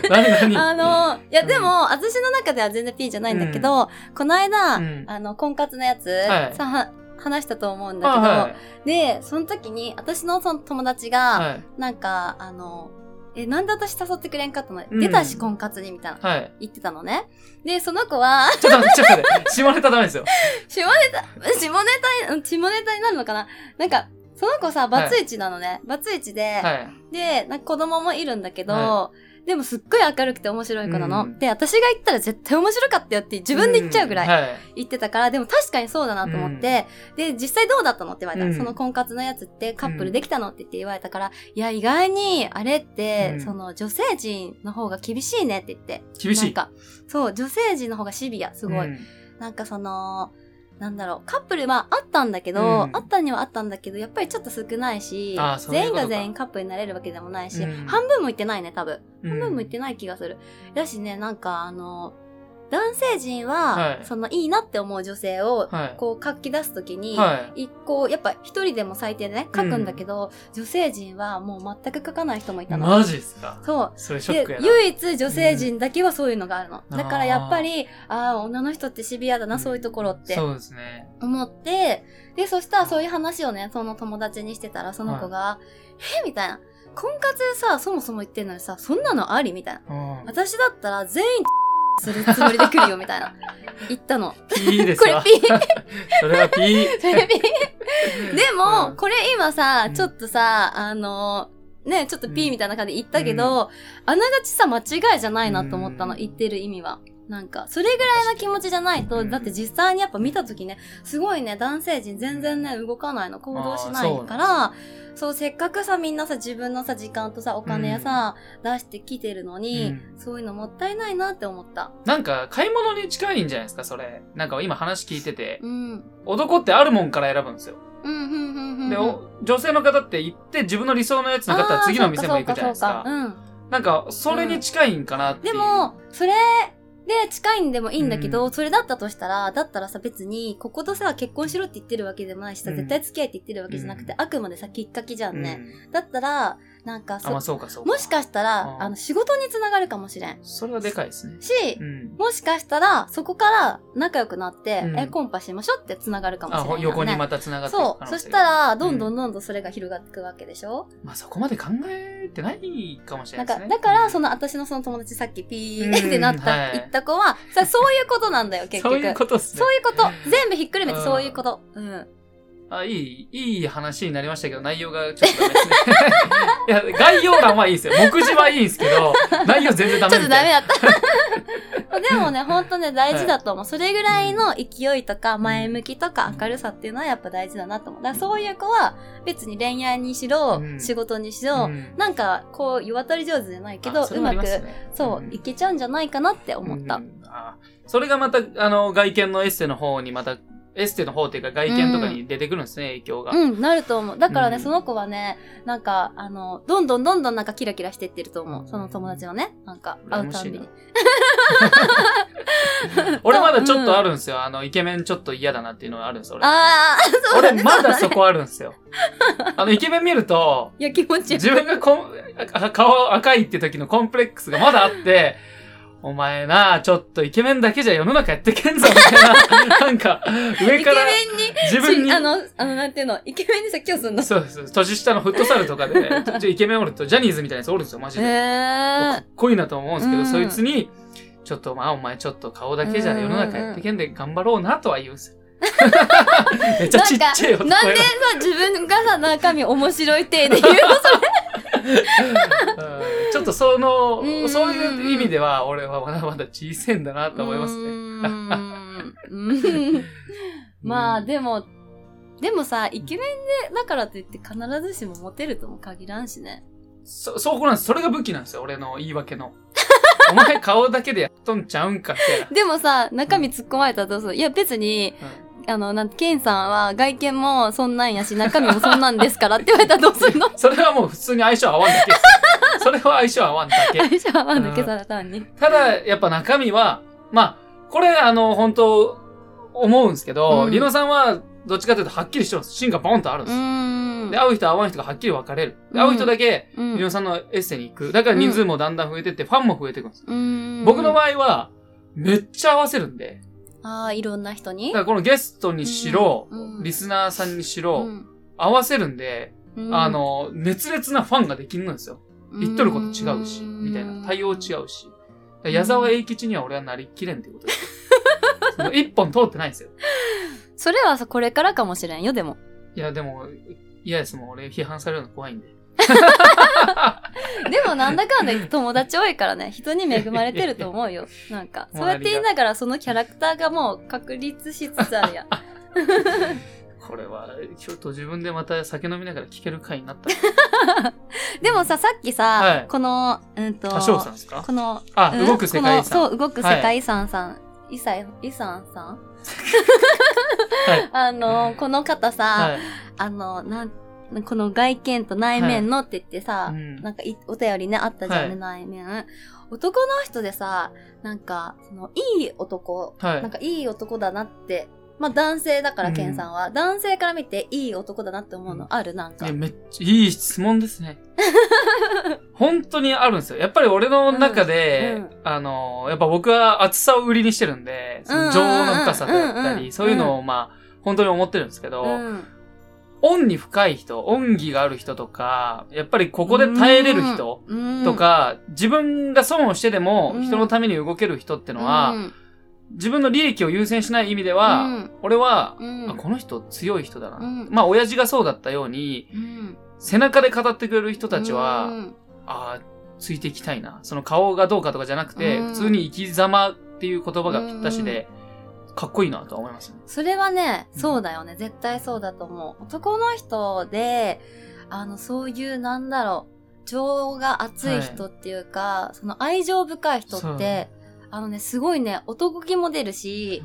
何何？あの、いや、うんでも、私の中では全然 P じゃないんだけど、この間、うんあの、婚活のやつ、はいさ、は話したと思うんだけど。で、その時に、私のその友達が、はい。なんか、あの、え、なんで私誘ってくれんかったの、うん出たし、婚活に、みたいな。はい。言ってたのね。で、その子は、ちょっと待って、ちょっと待って。下ネタダメですよ。下ネタ、下ネタ、うん下ネタになるのかな？なんか、その子さ、バツイチなのね。バツイチで、はい。で、なんか子供もいるんだけど、はでもすっごい明るくて面白い子なの。うんで、私が言ったら絶対面白かったよって自分で言っちゃうぐらい。言ってたから、でも確かにそうだなと思って、で、実際どうだったのって言われた。うんその婚活のやつってカップルできたのって言って言われたから、いや、意外に、あれって、うんその女性陣の方が厳しいねって言って。厳しい。なんか、そう、女性陣の方がシビア、すごい。うんなんかその、なんだろう、カップルはあったんだけど、うんあったにはあったんだけど、やっぱりちょっと少ないしういう全員が全員カップルになれるわけでもないし、うん半分もいってないね、多分。うん半分もいってない気がする。だしね、なんかあの、男性陣は、はいそのいいなって思う女性を、はい。こう書き出すときに、はい。一個、やっぱ一人でも最低でね、書くんだけど、女性陣はもう全く書かない人もいたの。マジですか？そう。それショックでやな。唯一女性陣だけはそういうのがあるの。うんだからやっぱり、ああ、女の人ってシビアだな、うんそういうところってそうですね。思って、で、そしたらそういう話をね、その友達にしてたら、その子が、え？みたいな。婚活さ、そもそも言ってんのにさ、そんなのあり？みたいな。うん。私だったら全員するつもりで来るよみたいな。言ったの。ピーですわ。これピー それはピー。それピー でも、うんこれ今さう、んちょっとさ、あの、ね、ちょっとピーみたいな感じで言ったけど、あながちさ、間違いじゃないなと思ったの、うん言ってる意味は。なんか、それぐらいの気持ちじゃないと、うんだって実際にやっぱ見たときね、すごいね、男性陣全然ね、動かないの、行動しないから、そう、せっかくさ、みんなさ、自分のさ、時間とさ、お金やさ、出してきてるのに、うんそういうのもったいないなって思った。なんか、買い物に近いんじゃないですか、それ。なんか今話聞いてて、うん。男ってあるもんから選ぶんですよ。うん、うん、うん、うん。で、お女性の方って行って自分の理想のやつなかったら次の店も行くじゃないですか。かかそうかなんか、それに近いんかなっていう。でも、それで近いんでもいいんだけど、うん。それだったとしたら、だったらさ別に、こことさ、結婚しろって言ってるわけでもないしさ、うん。絶対付き合いって言ってるわけじゃなくて、うん。あくまでさ、きっかけじゃうん。ん、ね。だったら、なんかあ、まあそ、そうかそうか。もしかしたら、うんあの、仕事につながるかもしれん。それはでかいですね。し、うん。もしかしたら、そこから仲良くなって、うんえ、コンパしましょうってつながるかもしれあ、ない、ね。ほ横にまた繋がってそう。そしたら、どんどんどんどんそれが広がっていくわけでしょ、まあそこまで考えてないかもしれなか、なんいですね。だから、その、の、私のその友達さっきピうんーってなった、はい言った子は、さ、そういうことなんだよ、結局。そういうことね。そういうこと。全部ひっくるめてうんそういうこと。うん。あ、いい、いい話になりましたけど、内容がちょっとダメですね。いや、概要欄はいいですよ。目次はいいんですけど、内容全然ダちょっとダメ。だった。でもね、ほんとね、大事だと思う。それぐらいの勢いとか、前向きとか明るさっていうのはやっぱ大事だなと思う。だからそういう子は、別に恋愛にしろ、うん仕事にしろ、うんなんか、こう、世渡り上手じゃないけど、あそうまく、そう、いけちゃうんじゃないかなって思った。うんあそれがまた、あの、外見のエッセの方にまた、エステの方っていうか外見とかに出てくるんですね、影響が。うん、なると思う。だからね、うんその子はね、なんか、あの、どんどんどんどんなんかキラキラしてってると思う。その友達はね。なんか、会うたんびに。俺まだちょっとあるんですよ。あの、イケメンちょっと嫌だなっていうのがあるんですよ。俺あー、そうだね。俺まだそこあるんですよ。あの、イケメン見ると、いや、気持ちいい。自分がこんあ顔赤いって時のコンプレックスがまだあって、お前な、ちょっとイケメンだけじゃ世の中やってけんぞ、みたいな。なんか、上イケからメンに、自分にしあの、あの、なんていうの、イケメンに説教すんの？そうです。年下のフットサルとかで、イケメンおると、ジャニーズみたいなやつおるんですよ、マジで。かえっこいいなと思うんですけど、うんそいつに、ちょっと、まあ、お前ちょっと顔だけじゃ世の中やってけんで頑張ろうなとは言うんですよ。めっちゃちっちゃい男なんでやさ、自分がさ、中身面白い体で言うのうんちょっとそのう、んそういう意味では、俺はまだまだ小さいんだなと思いますね。まあ、でも、でもさ、イケメンで、だからといって必ずしもモテるとも限らんしね。そ、そうこなんです。それが武器なんですよ、俺の言い訳の。お前顔だけでやっとんちゃうんかって。でもさ、中身突っ込まれたらどうする？いや、別に、あの、なんて、ケンさんは外見もそんなんやし、中身もそんなんですからって言われたらどうするの？それはもう普通に相性合わんだけ。それは相性合わんだけ。相性合わんだけさら単に。ただ、やっぱ中身は、まあ、これ、あの、本当思うんですけど、うんリノさんは、どっちかというとはっきりしてます。芯がボンとあるんうですん。で、会う人会わん人がはっきり分かれる。でうん会う人だけ、うんリノさんのエッセに行く。だから人数もだんだん増えてって、ファンも増えていくんです。うーん僕の場合は、めっちゃ合わせるんで。ああ、いろんな人に？だからこのゲストにしろ、うんうんリスナーさんにしろ、うん合わせるんで、うんあの、熱烈なファンができるんですよ。言っとること違うし、みたいな。対応違うし。矢沢永吉には俺はなりきれんってことです。一本通ってないんですよ。それはさ、これからかもしれんよ、でも。いや、でも、嫌ですもん。俺批判されるの怖いんで。でもなんだかんだ友達多いからね、人に恵まれてると思うよ。なんか、そうやって言いながらそのキャラクターがもう確立しつつあるやん。これは、ちょっと自分でまた酒飲みながら聞ける回になった。でもさ、さっきさ、はいこの、うんと、多少さんですか？この、あ、うん動く世界遺産。そう、動く世界遺産さん、イサイ、イサンさん？はい。あの、この方さ、はい。あの、なん、この外見と内面のって言ってさ、うん。なんかいお便りね、あったじゃんね、はい。内面。男の人でさ、なんか、その、いい男、はい。なんかいい男だなって、まあ男性だから、うんケンさんは、男性から見ていい男だなって思うのあるなんか。めっちゃいい質問ですね。本当にあるんですよ。やっぱり俺の中で、うん。うんあの、やっぱ僕は厚さを売りにしてるんで、その情報の深さであったうん。うん。うん。うん。り、そういうのをまあ、本当に思ってるんですけど、うん。恩に深い人、恩義がある人とか、やっぱりここで耐えれる人うん。と、か、自分が損をしてでもうん。人のために動ける人ってのは、うん。自分の利益を優先しない意味では、うん。俺は、うん。あ、この人強い人だな。うん。まあ、親父がそうだったように、うん。背中で語ってくれる人たちは、うん。ああ、ついていきたいな。その顔がどうかとかじゃなくて、うん。普通に生き様っていう言葉がぴったしで、かっこいいなとは思いますね。それはね、うんそうだよね。絶対そうだと思う。男の人で、あの、そういう、なんだろう、情が熱い人っていうか、その愛情深い人って、あのね、すごいね、男気も出るし、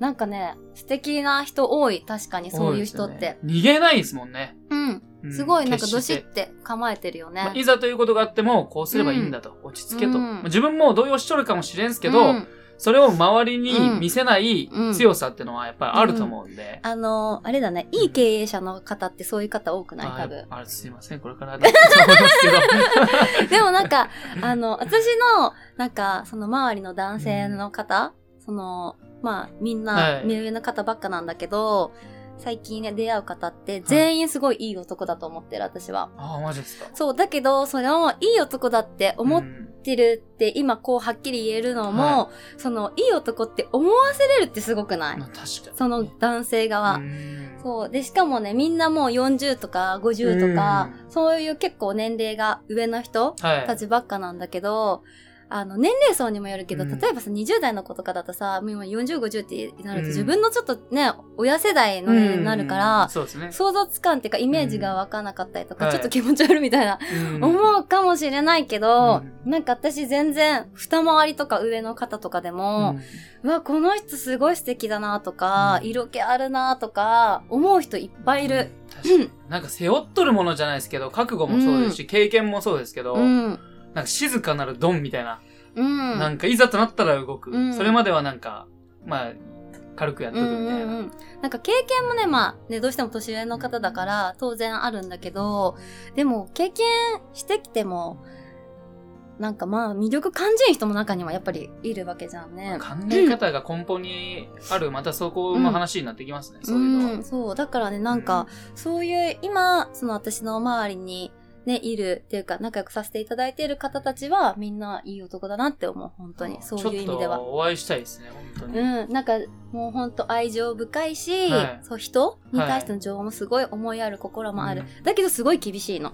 なんかね、素敵な人多い。確かにそういう人って。ね逃げないですもんね。うん。うすごいなんかどし決って構えてるよね。まあいざということがあっても、こうすればいいんだと。落ち着けと。うんまあ自分も動揺しとるかもしれんすけど、うんそれを周りに見せないうん。強さってのはやっぱりあると思うんで。あの、あれだね、いい経営者の方ってそういう方多くない？多分。ああすいません、これからだと思いますけど。でもなんか、あの、私の、なんか、その周りの男性の方、その、まあ、みんはない。目上の方ばっかなんだけど、最近ね、出会う方って全員すごいいい男だと思ってる、私は。ああ、マジですか。そう、だけど、それをいい男だって思っうんてるって、今こうはっきり言えるのも、はその、いい男って思わせれるってすごくない？まあ確かに。その男性側。うんそう。で、しかもね、みんなもう40とか50とか、そういう結構年齢が上の人はい。たちばっかなんだけど、あの、年齢層にもよるけど、うん。例えばさ、20代の子とかだとさ、もう今40、50ってなると、うん。自分のちょっとね、親世代のね、うん。なるから、そうですね。想像つかんっていうか、イメージが湧かなかったりとか、うん。ちょっと気持ち悪いみたいな、うん。思うかもしれないけど、うなんか私全然、二回りとか上の方とかでも、うわ、この人すごい素敵だなとか、うん。色気あるなとか、思う人いっぱいいる。確かに。なんか背負っとるものじゃないですけど、覚悟もそうですし、経験もそうですけど、うん。なんか静かなるドンみたいな、うん。なんかいざとなったら動く。うんそれまではなんか、まあ、軽くやっとくみたいな。うんうんうん、なんか経験もね、まあね、どうしても年上の方だから当然あるんだけど、でも経験してきても、なんかまあ魅力感じん人も中にはやっぱりいるわけじゃんね。考え方が根本にある、またそこの話になってきますね、そういうのは。ん、そう。だからね、なんか、そういう、今、その私の周りにね、いるっていうか、仲良くさせていただいている方たちは、みんないい男だなって思う、本当に。そういう意味ではお会いしたいですね、本当に。うん、なんかもうほんと愛情深いし、はいそう人に対しての情もすごい思いやる心もある。だけどすごい厳しいの。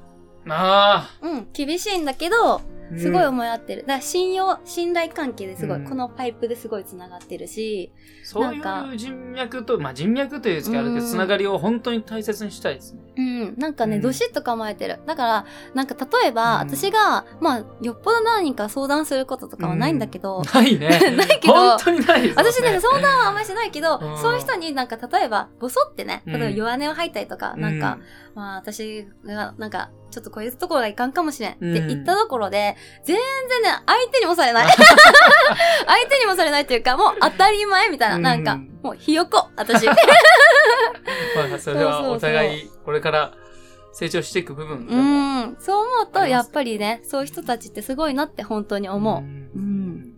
あうん、厳しいんだけど、あ、すごいうん思い合ってる。だから信用、信頼関係ですごい、うん。このパイプですごい繋がってるし、そういう人脈と、まあ人脈というですけど、あるけど、うん。つながりを本当に大切にしたいですね。うん、なんかね、うん。どしっと構えてる。だから、なんか例えば、うん。私が、まあ、よっぽど何か相談することとかはないんだけど、ないね。ないけど本当にないですよね。私なんか相談はあんまりしないけど、うん。そういう人になんか例えば、ボソってね、例えばうん弱音を吐いたりとか、なんか、まあ私が、なんか、ちょっとこういうところがいかんかもしれんってうん。言ったところで、全然ね、相手にもされない。相手にもされないっていうか、もう当たり前みたいな。うんなんか、もうひよこ、私。まあ、それはお互い、これから成長していく部分でうもん。そう思うと、やっぱりね、そういう人たちってすごいなって本当に思う。んうん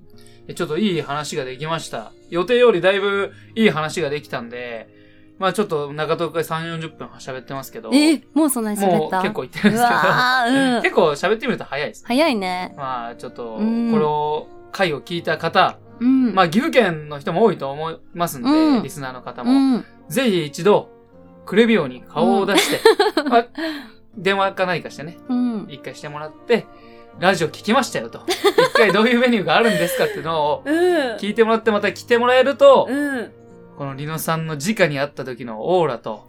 えちょっといい話ができました。予定よりだいぶいい話ができたんで、まあちょっと中東会3、40分喋ってますけど、えもうそんなに喋った？もう結構言ってるんうですけど、うん。結構喋ってみると早いです。早いね。まあちょっと、こうんれを、回を聞いた方、うん。まあ岐阜県の人も多いと思いますんで、うんリスナーの方うも、ん。ぜひ一度、クレビオに顔を出して、まあ電話か何かしてね、うん。一回してもらって、ラジオ聞きましたよと。一回どういうメニューがあるんですかっていうのをうん。聞いてもらってまた来てもらえると、うん。このリノさんの直に会った時のオーラと、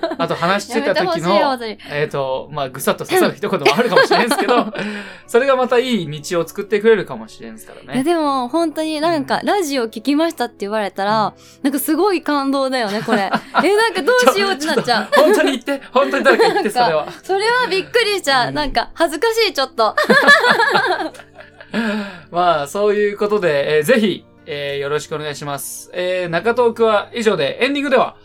あと話してた時の、えっ、と、まあ、ぐさっと刺さる一言もあるかもしれないですけど、それがまたいい道を作ってくれるかもしれんですからいやね。でも本当になんかラジオ聞きましたって言われたら、なんかすごい感動だよね、これ。え、なんかどうしようってなっちゃう。ょ。本当に言って、本当に誰か言って、それは。それはびっくりしちゃう。うんなんか恥ずかしい、ちょっと。まあ、そういうことで、えーぜひ、えーよろしくお願いします。えー中トークは以上で、エンディングでは、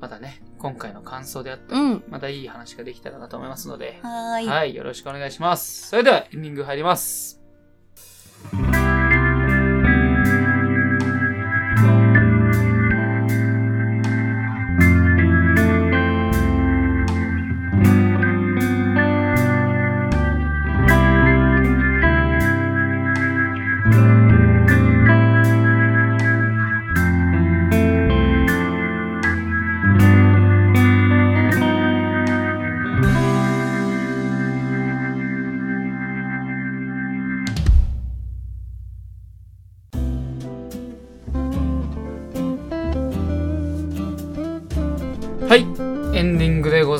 またね、今回の感想であったり、うん。またいい話ができたらなと思いますので、はーい。はい、よろしくお願いします。それでは、エンディング入ります。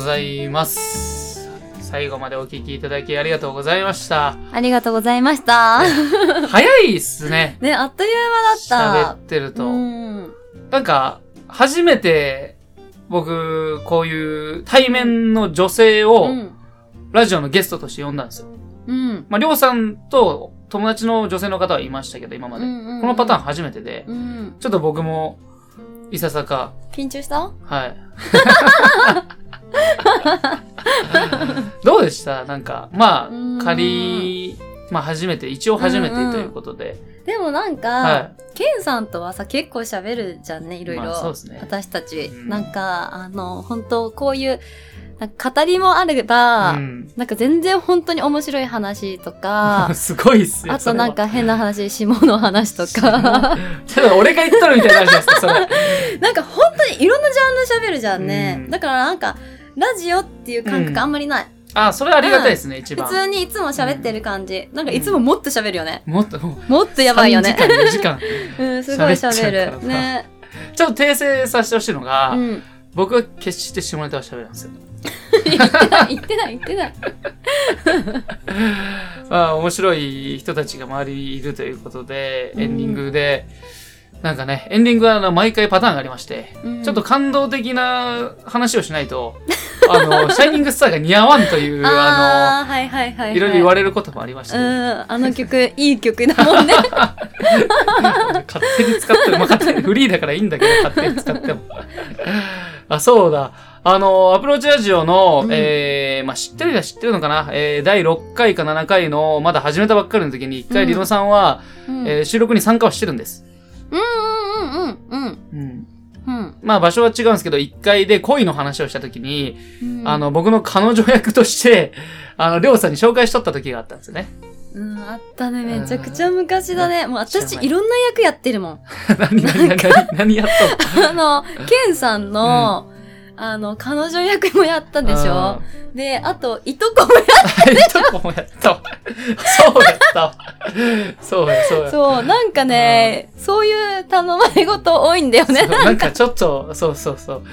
ざいます。最後までお聞きいただきありがとうございました。ありがとうございました。早いっすね。ね、あっという間だった。喋ってると。うん。なんか、初めて僕、こういう対面の女性をうん。ラジオのゲストとして呼んだんですよ。うん。まあ、りょうさんと友達の女性の方はいましたけど、今まで。うんこのパターン初めてで、うん。ちょっと僕も、いささか、緊張した？はい。どうでした？なんか、まうんあ、仮、まあ初めて、一応初めてということで。でもなんか、はケンさんとはさ、結構喋るじゃんね、いろいろ。まあそうですね私たち。うんなんか、あの、本当こういう、なんか語りもあれば、い。うん。なんか全然本当に面白い話とか、すごいっすよ。あとなんそか変な話、下の話とか。ただ俺が言ったのみたいになるじゃないですか、それ。なんか本当にいろんなジャンル喋るじゃんね。うんだからなんか、ラジオっていう感覚あんまりない。あ、それはありがたいですね、一番。普通にいつも喋ってる感じ。なんかいつももっと喋るよね。もっと、もっとやばいよね。3時間、4時間。うん、すごい喋る。ね。ちょっと訂正させてほしいのが、うん。僕は決して下ネタは喋るんですよ。言ってない、言ってない、言ってない。まあ、面白い人たちが周りにいるということで、エンディングで、なんかね、エンディングはあの毎回パターンがありまして、うんちょっと感動的な話をしないと、あの、シャイニングスターが似合わんという、ああー、はいはいはい、はの、い。いろいろ言われることもありまして、うん、あの曲、いい曲だもんね。勝手に使っても、まあ、勝手にフリーだからいいんだけど、勝手に使っても。あ、そうだ。あの、アプローチラジオの、うんえー、まあ、知ってる人は知ってるのかな？えー、第6回か7回の、まだ始めたばっかりの時に、一回うんリノさんは、うん、えー収録に参加はしてるんです。うんうんうんうんうん。うんまあ、場所は違うんですけど、1回で恋の話をした時に、うん。あの、僕の彼女役として、あの、りょうさんに紹介しとった時があったんですよね。うん、あったね。めちゃくちゃ昔だね。もう私いろんな役やってるもん。何、何、何、何、何やっとんの あの、ケンさんの、あの、彼女役もやったでしょ？で、あと、いとこもやっ いとこもやったわ。そうやったわ。そうや、そうや。そう、なんかね、そういう頼まれ事多いんだよね。なんかちょっと、そうそうそう。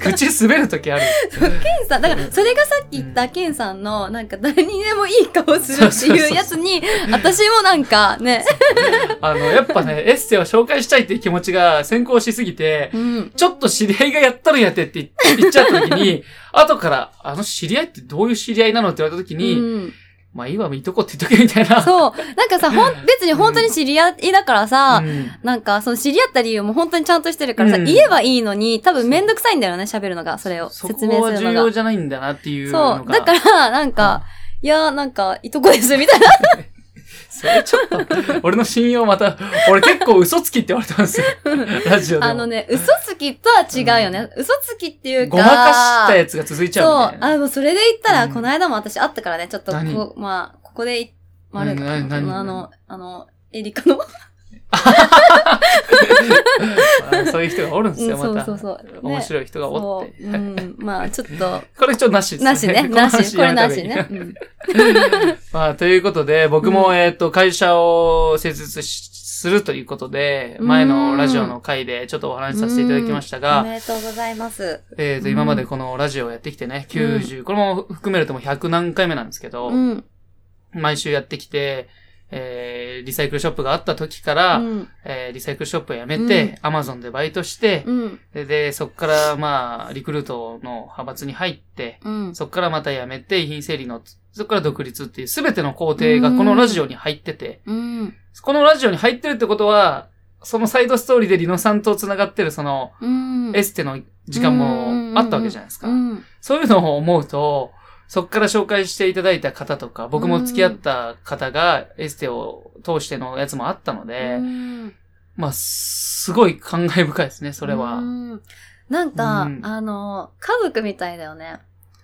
口 口滑るときある。ケンさん、だから、それがさっき言ったケンさんの、なんか誰にでもいい顔するっていうやつに、私もなんかね、あの、やっぱね、エッセイを紹介したいっていう気持ちが先行しすぎて、うん。ちょっと知り合いがやったるんやってって言っちゃったときに、後から、あの知り合いってどういう知り合いなのって言われたときに、うんまあいいわ、いいとこって言っとけみたいな。そう。なんかさ、ほん、別に本当に知り合いだからさ、うんなんか、その知り合った理由も本当にちゃんとしてるからさ、うん言えばいいのに、多分めんどくさいんだよね、喋るのが、それを。そ説こは重明するのが。要じゃないんだなっていう。そう。だから、なんか、いや、なんか、いとこです、みたいな。それちょっと、俺の信用また、俺結構嘘つきって言われたんですよ。ラジオでも。あのね、嘘つきとは違うよね。嘘つきっていうか。ごまかしたやつが続いちゃそうう。みたいな。あ、もうそれで言ったら、うんこの間も私会ったからね、ちょっと何こう、まあ、ここでい、まあ、あれあの、あの、エリカの、あ そういう人がおるんですよ、うんまた。そうそう。そうね。面白い人がおって。まあ、ちょっと、これちょっとなしですなしね、なし、話これなしね。うん。まあ、ということで、僕も、うん。えっと、会社を設立しするということで、うん。前のラジオの回でちょっとお話しさせていただきましたおが、めでとうございます。えっと、今までこのラジオをやってきてね、90、これも含めるともう100何回目なんですけど、うん。毎週やってきて、えー、リサイクルショップがあった時から、うん。えーリサイクルショップを辞めて、アマゾンでバイトして、うん。でで、そこから、まあ、リクルートの派閥に入って、うん。そこからまた辞めて、遺品整理の、そこから独立っていう、すべての工程がこのラジオに入ってて、うん。このラジオに入ってるってことは、そのサイドストーリーでリノさんと繋がってるその、うん。エステの時間もあったわけじゃないですかう。ん。そういうのを思うと、そこから紹介していただいた方とか、僕も付き合った方がエステを通してのやつもあったので、うんまあ、すごい感慨深いですね、それは。うんなんか、うんあの、家族みたいだよね。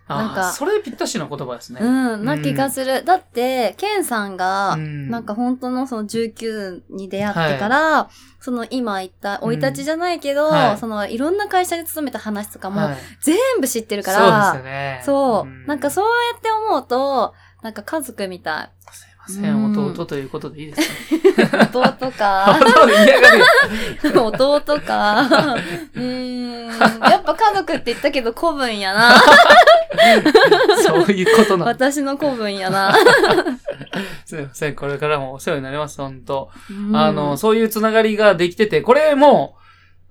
あなんかあ、それぴったしの言葉ですね。うん、な気がする。だって、ケンさんが、うんなんか本当のその19に出会ってから、その今言った、生い立ちじゃないけど、はいそのいろんな会社に勤めた話とかもはい全部知ってるから、そうですよね。そう、んなんかそうやって思うと、なんか家族みたい。まません、うん弟ということでいいですか？弟か。弟か。うーん。やっぱ家族って言ったけど子分やな。そういうことな私の子分やな。すいません、これからもお世話になります、本当うんあの、、そういうつながりができてて、これも、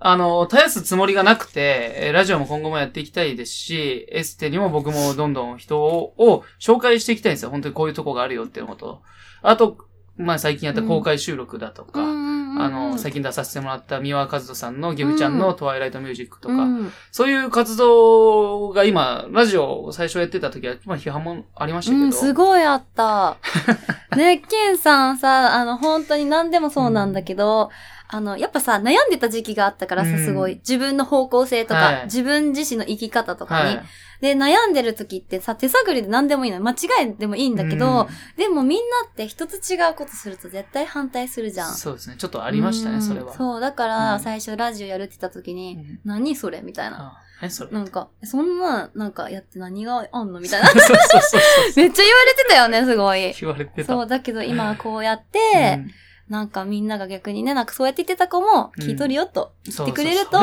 あの、絶やすつもりがなくて、えーラジオも今後もやっていきたいですし、エステにも僕もどんどん人をを紹介していきたいんですよ。本当にこういうとこがあるよっていうこと。あと、まあ最近やった公開収録だとか、ああの、最近出させてもらった三輪和人さんのギフちゃんのトワイライトミュージックとか、うん。そういう活動が今、ラジオを最初やってた時は、まあ批判もありましたけど、うん、すごいあった。ね、ケンさんさ、あの、本当に何でもそうなんだけど、あの、やっぱさ、悩んでた時期があったからさ、うんすごい。自分の方向性とか、はい自分自身の生き方とかに。はい。で、悩んでる時ってさ、手探りで何でもいいの。間違いでもいいんだけど、でもみんなって一つ違うことすると絶対反対するじゃん。そうですね。ちょっとありましたね、うんそれは。そう、だかうんら、最初ラジオやるって言った時に、うん何それみたいな。あえ、それ？なんか、そんな、なんかやって何があんのみたいな。そうそうそうそう。めっちゃ言われてたよね、すごい。言われてた。そう、だけど今はこうやっうて、んなんかみんなが逆にね、なんかそうやって言ってた子も聞いとるよと言ってくれると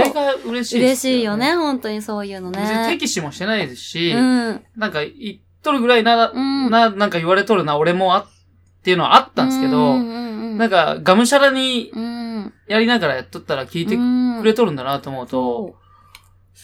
嬉しい嬉しいよね、。本当にそういうの別にね。敵視もしてないですし、うん。なんか言っとるぐらいな、うん。な、なんか言われとるな、俺もあ、っていうのはあったんですけど、うんうんうん、なんか、がむしゃらにうん、やりながらやっとったら聞いてくれとるんだなと思うと、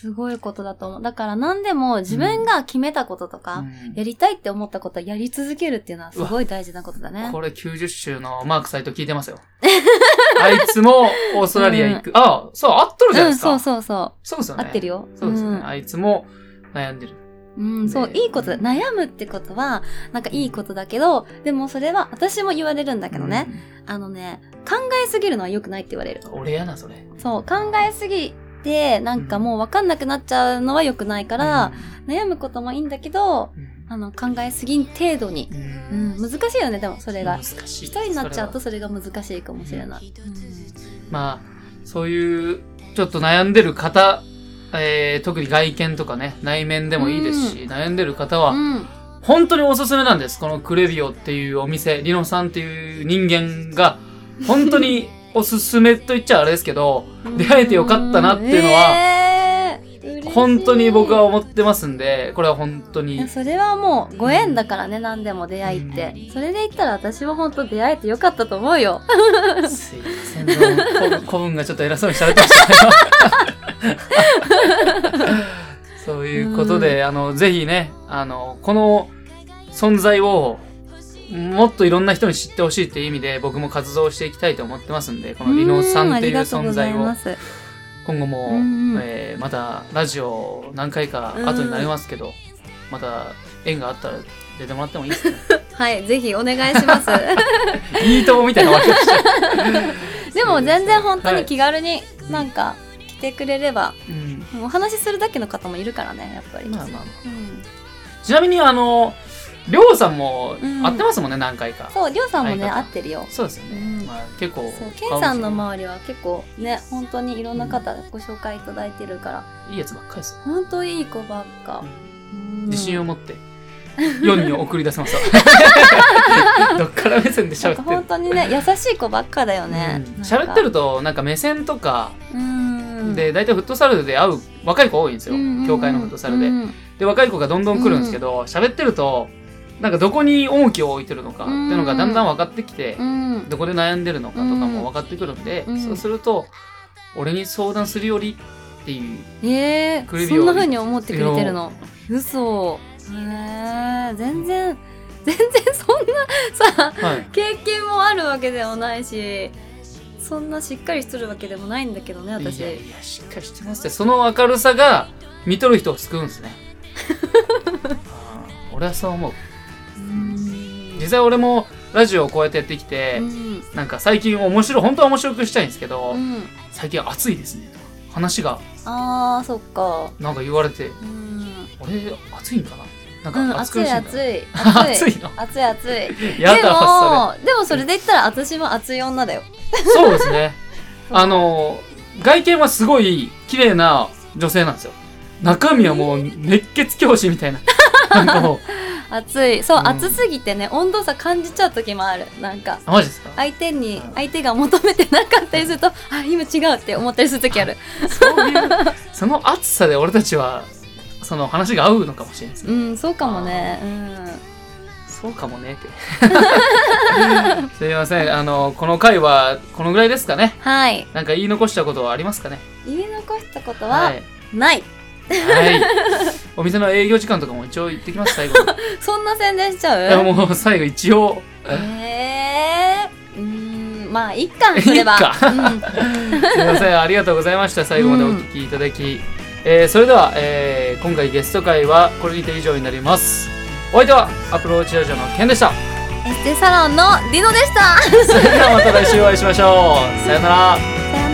すごいことだと思う。だから何でも自分が決めたこととか、うんやりたいって思ったことはやり続けるっていうのはすごい大事なことだね。これ90週のマークサイト聞いてますよ。あいつもオーストラリア行く。あそう、合っとるじゃないですか。うん、そうそうそそうですよう。ね。合ってるよ。そうですよね。んあいつも悩んでる。うん、そう、ねいいことだ。悩むってことは、なんかいいことだけど、でもそれは、私も言われるんだけどね、あのね、考えすぎるのは良くないって言われる。うん。俺やな、それ。そう、考えすぎて、なんかもう分かんなくなっちゃうのは良くないから、悩むこともいいんだけど、うん、あの、考えすぎん程度に。ううんん、難しいよね、でもそれが。一人になっちゃうとそれが難しいかもしれない。まあ、そういう、ちょっと悩んでる方、えー、特に外見とかね、内面でもいいですし、悩んでる方は、本当におすすめなんです。このクレビオっていうお店、リノさんっていう人間が、本当におすすめと言っちゃあれですけど、出会えてよかったなっていうのは、本当に僕は思ってますんで、これは本当にそれはもうご縁だからね、何でも出会いって。それで言ったら私は本当出会えてよかったと思うよ。すいません、古文がちょっと偉そうに喋ってましたね。そういうことで、あの、ぜひね、あの、この存在を、もっといろんな人に知ってほしいっていう意味で、僕も活動していきたいと思ってますんで、このリノさんっていう存在を。今後も、えーまたラジオ何回か後になりますけど、また縁があったら出てもらってもいいですか はい、ぜひお願いします。いいともみたいなでも全然本当にはい気軽になんか来てくれれば、うん。お話しするだけの方もいるからね、やっぱり。まあまあまあ。うん。ちなみにあの、りょうさんもうん会ってますもんね、何回か。そう、りょうさんもね、相方合ってるよ。そうですよね。うんまあ結構。そう、ケンさんの周りは結構ね、本当にいろんな方ご紹介いただいてるから、いいやつばっかりです。本当いい子ばっか。うん自信を持って、世に送り出せますわ。どっから目線で喋ってる本当にね、優しい子ばっかだよね。うん喋ってると、と、なんか目線とか、うん、で、大体フットサルで会う若い子多いんですよ。教会のフットサルでう。んで、若い子がどんどん来るんですけど、喋ってると、なんかどこに重きを置いてるのかっていうのがだんだん分かってきてう、んどこで悩んでるのかとかも分かってくるんで、うんそうすると、俺に相談するよりっていう、えー、クレビオそんな風に思ってくれてるの？嘘へえ全然全然そんなさはい。経験もあるわけでもないしそんなしっかりしとるわけでもないんだけどね私いやいや、しっかりしてますって。その明るさが、見とる人を救うんですね。俺はそう思う。うん。実際俺もラジオをこうやってやってきて、うん。なんか最近面白い、本当は面白くしたいんですけど、うん。最近暑いですね。話が。あーそっか。なんか言われて、うん。俺暑いんかなうんなんか暑苦暑い暑い。暑いの？暑い暑いで やだわ、もでもそれで言ったら私も熱い女だよ。そうですね。あの、外見はすごい綺麗な女性なんですよ。中身はもう熱血教師みたいな。なんかもう、暑い。そう、うん。暑すぎてね温度差感じちゃう時もある。なんか。相手に相手が求めてなかったりするとあ今違うって思ったりする時ある。そういうその暑さで俺たちはその話が合うのかもしれないですね。うんそうかもね。うん。そうかもねって。すいません。あのこの回はこのぐらいですかね。はい。なんか言い残したことはありますかね？言い残したことははい。ない、はいお店の営業時間とかも一応言ってきます最後に そんな宣伝しちゃう？いやもう最後一応えー、うーんまあいっかそれは いっかうんすみません、ありがとうございました。最後までお聞きいただき。えーそれでは、えー今回ゲスト会はこれにて以上になります。お相手はアプローチラジオのケンでした。エステサロンのディノでした それではまた来週お会いしましょう。さよなら。